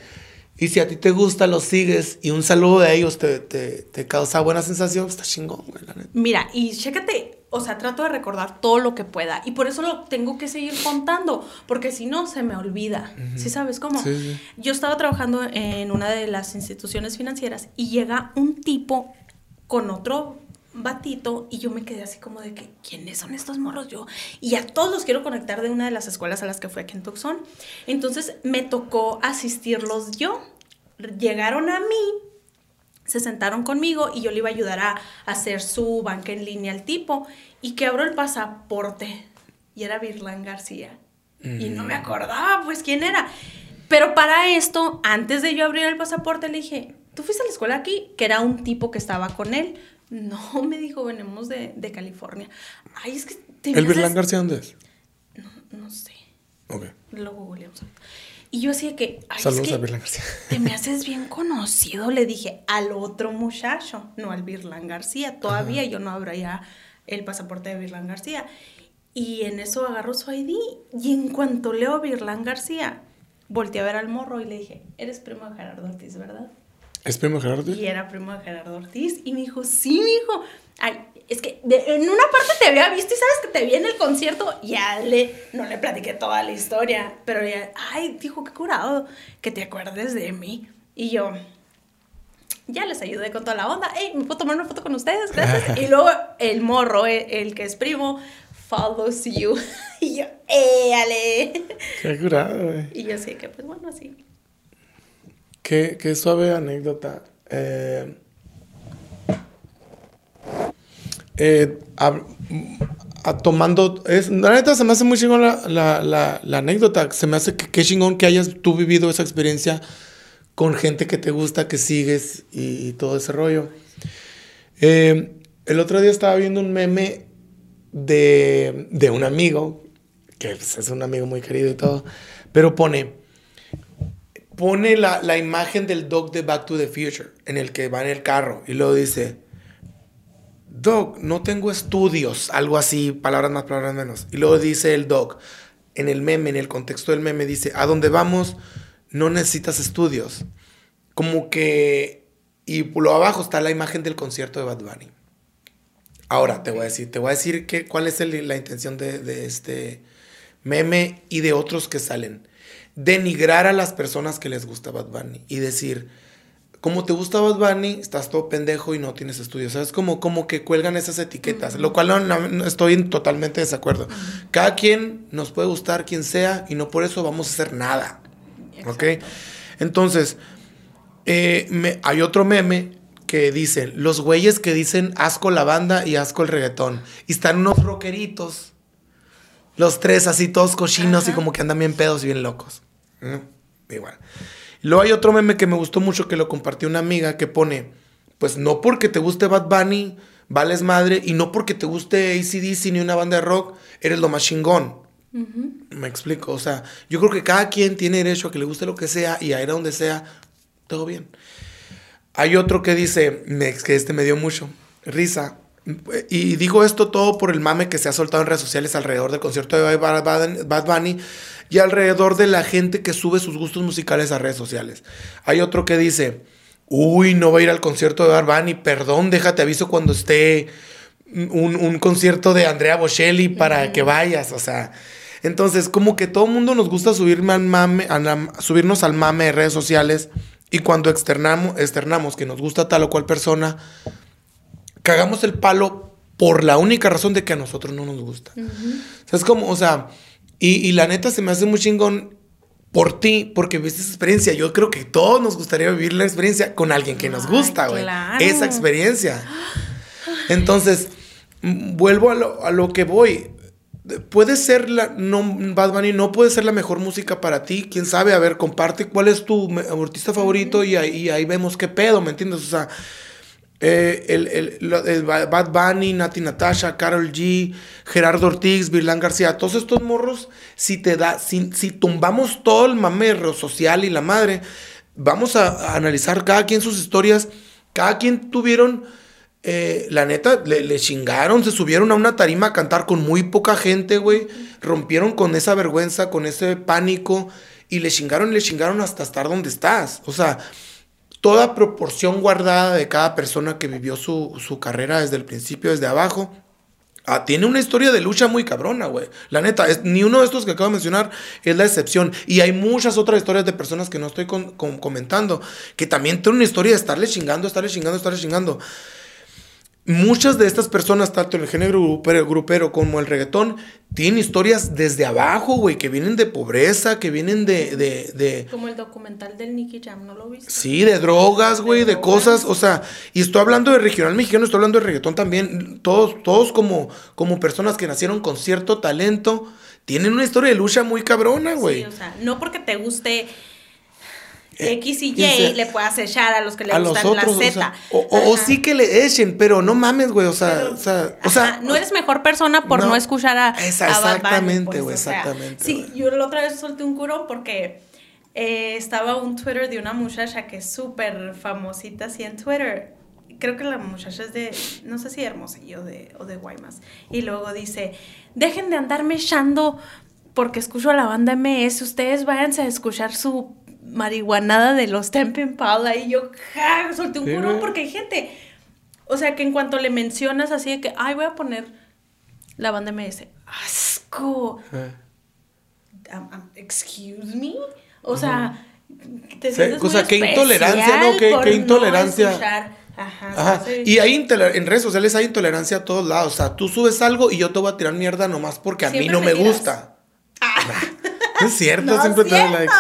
y si a ti te gusta, los sigues y un saludo de ellos te, te, te causa buena sensación, está chingón, güey, la neta. Mira, y chécate, o sea, trato de recordar todo lo que pueda. Y por eso lo tengo que seguir contando, porque si no, se me olvida. ¿Sí sabes cómo? Sí, sí. Yo estaba trabajando en una de las instituciones financieras y llega un tipo con otro batito y yo me quedé así como de que, ¿quiénes son estos morros yo? Y a todos los quiero conectar de una de las escuelas a las que fui aquí en Tucson. Entonces me tocó asistirlos yo. Llegaron a mí se sentaron conmigo y yo le iba a ayudar a hacer su banca en línea al tipo y que abro el pasaporte y era Virlán García y no me acordaba pues quién era pero para esto antes de yo abrir el pasaporte le dije tú fuiste a la escuela aquí que era un tipo que estaba con él no (laughs) me dijo venimos de, de California ay es que ¿El Virlán García dónde es? no, no sé Ok. lo googleamos y yo así de que ay, es Saludos que- a Virlán García. te me haces bien conocido, le dije al otro muchacho, no al Virlán García. Todavía yo no abría el pasaporte de Virlán García. Y en eso agarró su ID. Y en cuanto leo Virlán García, volteé a ver al morro y le dije, eres primo de Gerardo Ortiz, ¿verdad? ¿Es primo Gerardo? Y era primo de Gerardo Ortiz. Y me dijo, sí, mi hijo. Ay, es que de- en una parte te había visto y sabes que te vi en el concierto. Ya le, no le platiqué toda la historia. Pero ya, ay, dijo, qué curado que te acuerdes de mí. Y yo, ya les ayudé con toda la onda. Ey, ¿me puedo tomar una foto con ustedes? Gracias. (laughs) y luego el morro, el, el que es primo, follows you. (laughs) y yo, ¡eh, ale! Qué curado, güey. Y yo así que, pues bueno, así. Qué, qué suave anécdota. Eh, eh, a- tomando. Es, la neta se me hace muy chingón la, la, anécdota. Se me hace que chingón que hayas tú vivido esa experiencia con gente que te gusta, que sigues y, y todo ese rollo. Eh, el otro día estaba viendo un meme de, de un amigo, que pues, es un amigo muy querido y todo, pero pone pone la, la imagen del Doc de Back to the Future, en el que va en el carro, y luego dice, Doc, no tengo estudios, algo así, palabras más, palabras menos. Y luego dice el Doc, en el meme, en el contexto del meme, dice, a donde vamos no necesitas estudios. Como que, y por lo abajo está la imagen del concierto de Bad Bunny. Ahora te voy a decir, te voy a decir que, cuál es la intención de, de este meme y de otros que salen. Denigrar a las personas que les gusta Bad Bunny y decir, como te gusta Bad Bunny, estás todo pendejo y no tienes estudios. ¿Sabes? Como, como que cuelgan esas etiquetas, lo cual no, estoy en totalmente desacuerdo. Cada quien nos puede gustar quien sea y no por eso vamos a hacer nada. ¿Ok? Entonces, eh, me- hay otro meme que dicen, los güeyes que dicen asco la banda y asco el reggaetón. Y están unos rockeritos. Los tres así todos cochinos y como que andan bien pedos y bien locos. Igual. Luego hay otro meme que me gustó mucho que lo compartió una amiga que pone, pues no porque te guste Bad Bunny, vales madre, y no porque te guste ACDC ni una banda de rock, eres lo más chingón. Me explico, o sea, yo creo que cada quien tiene derecho a que le guste lo que sea y a ir a donde sea, todo bien. Hay otro que dice, que este me dio mucho risa. Y digo esto todo por el mame que se ha soltado en redes sociales alrededor del concierto de Bad Bunny y alrededor de la gente que sube sus gustos musicales a redes sociales. Hay otro que dice, uy, no va a ir al concierto de Bad Bunny, perdón, déjate aviso cuando esté un, concierto de Andrea Bocelli para que vayas, o sea... Entonces, como que todo el mundo nos gusta subirme al mame, subirnos al mame de redes sociales y cuando externamos, externamos que nos gusta tal o cual persona, cagamos el palo por la única razón de que a nosotros no nos gusta. O sea, es como, o sea, y, la neta se me hace muy chingón por ti, porque viste esa experiencia. Yo creo que todos nos gustaría vivir la experiencia con alguien que nos gusta, güey. Esa experiencia. Entonces, vuelvo a lo, a lo que voy puede ser la no Bad Bunny no puede ser la mejor música para ti quién sabe a ver comparte cuál es tu artista favorito y, ahí, ahí, vemos qué pedo me entiendes o sea eh, el, el, Bad Bunny, Nati Natasha, Carol G, Gerardo Ortiz, Virlán García, todos estos morros, si te da, si, si tumbamos todo el mamerro social y la madre, vamos a, analizar cada quien sus historias, cada quien tuvieron, eh, la neta, le, le, chingaron, se subieron a una tarima a cantar con muy poca gente, güey, rompieron con esa vergüenza, con ese pánico, y le chingaron le chingaron hasta estar donde estás, o sea toda proporción guardada de cada persona que vivió su, carrera desde el principio, desde abajo. Ah, tiene una historia de lucha muy cabrona, güey. La neta, es, ni uno de estos que acabo de mencionar es la excepción. Y hay muchas otras historias de personas que no estoy comentando, que también tienen una historia de estarle chingando, estarle chingando, estarle chingando. Muchas de estas personas, tanto el género grupero, como el reggaetón, tienen historias desde abajo, güey, que vienen de pobreza, que vienen de, de, Como el documental del Nicky Jam, ¿no lo viste? Sí, de drogas, güey, de, cosas, o sea, y estoy hablando de regional mexicano, estoy hablando de reggaetón también, todos, todos como, como personas que nacieron con cierto talento, tienen una historia de lucha muy cabrona, güey. Sí, o sea, no porque te guste X y Y le puedas echar a los que le gustan la Z. O, sí que le echen, pero no mames, güey. O sea, o sea, o sea no eres mejor persona por no, escuchar a. exactamente, pues, güey, exactamente. sí, yo la otra vez solté un curón porque eh, estaba un Twitter de una muchacha que es súper famosita así en Twitter. Creo que la muchacha es de, no sé si Hermosillo de, o de Guaymas. Y luego dice: Dejen de andarme echando porque escucho a la banda MS. Ustedes váyanse a escuchar su marihuanada de los Tempen Paula y yo ja, solté un curón porque hay gente, o sea, que en cuanto le mencionas así de que, ay, voy a poner la banda MS, asco. excuse me. O sea, te sientes o sea, qué intolerancia, ¿no? Qué, intolerancia. Ajá, Y hay en redes sociales hay intolerancia a todos lados. O sea, tú subes algo y yo te voy a tirar mierda nomás porque a mí no me, gusta. Ah. es cierto, (laughs) siempre te like.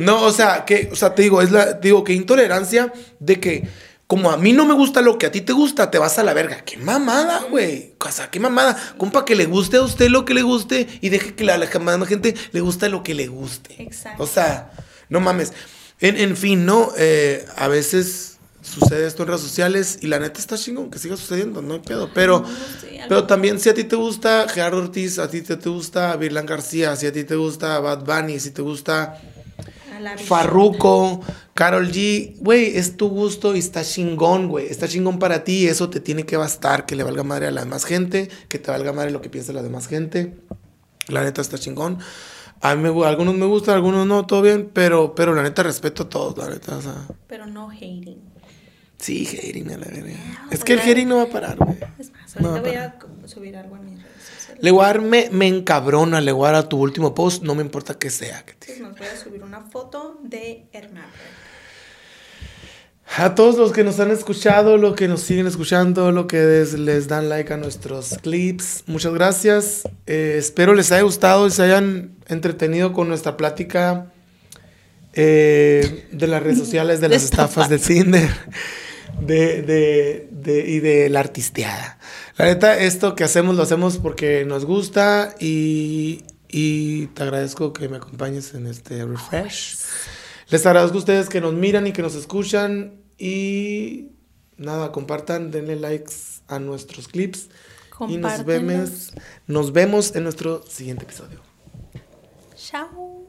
No, o sea, que, o sea, te digo, es la, digo, que intolerancia de que, como a mí no me gusta lo que a ti te gusta, te vas a la verga. Qué mamada, güey. O sea, qué mamada. Compa, que le guste a usted lo que le guste y deje que la, la gente le guste lo que le guste. Exacto. O sea, no mames. En, en fin, ¿no? Eh, a veces sucede esto en redes sociales y la neta está chingón que siga sucediendo, no hay pedo. Pero, pero también si a ti te gusta Gerardo Ortiz, a ti te, te gusta Virlan García, si a ti te gusta Bad Bunny, si te gusta Farruko, Carol G, güey, es tu gusto y está chingón, güey. Está chingón para ti y eso te tiene que bastar, que le valga madre a la demás gente, que te valga madre lo que piensa la demás gente. La neta está chingón. A mí me, algunos me gustan, algunos no, todo bien, pero, pero la neta respeto a todos, la neta. Pero no hating. Sí, hating a la verga. es que el hating no va a parar, güey. Es más, ahorita voy a subir algo a sociales. Le voy a dar, me, me encabrona, le voy a dar a tu último post, no me importa que sea. Que te... nos voy a subir una foto de Hernán. A todos los que nos han escuchado, los que nos siguen escuchando, los que les, dan like a nuestros clips, muchas gracias. Eh, espero les haya gustado y se hayan entretenido con nuestra plática eh, de las redes (laughs) sociales, de las estafas de Cinder de, de, de, y de la artisteada. La neta, esto que hacemos lo hacemos porque nos gusta y, y te agradezco que me acompañes en este refresh. Les agradezco a ustedes que nos miran y que nos escuchan y nada, compartan, denle likes a nuestros clips y nos vemos, nos vemos en nuestro siguiente episodio. Chao.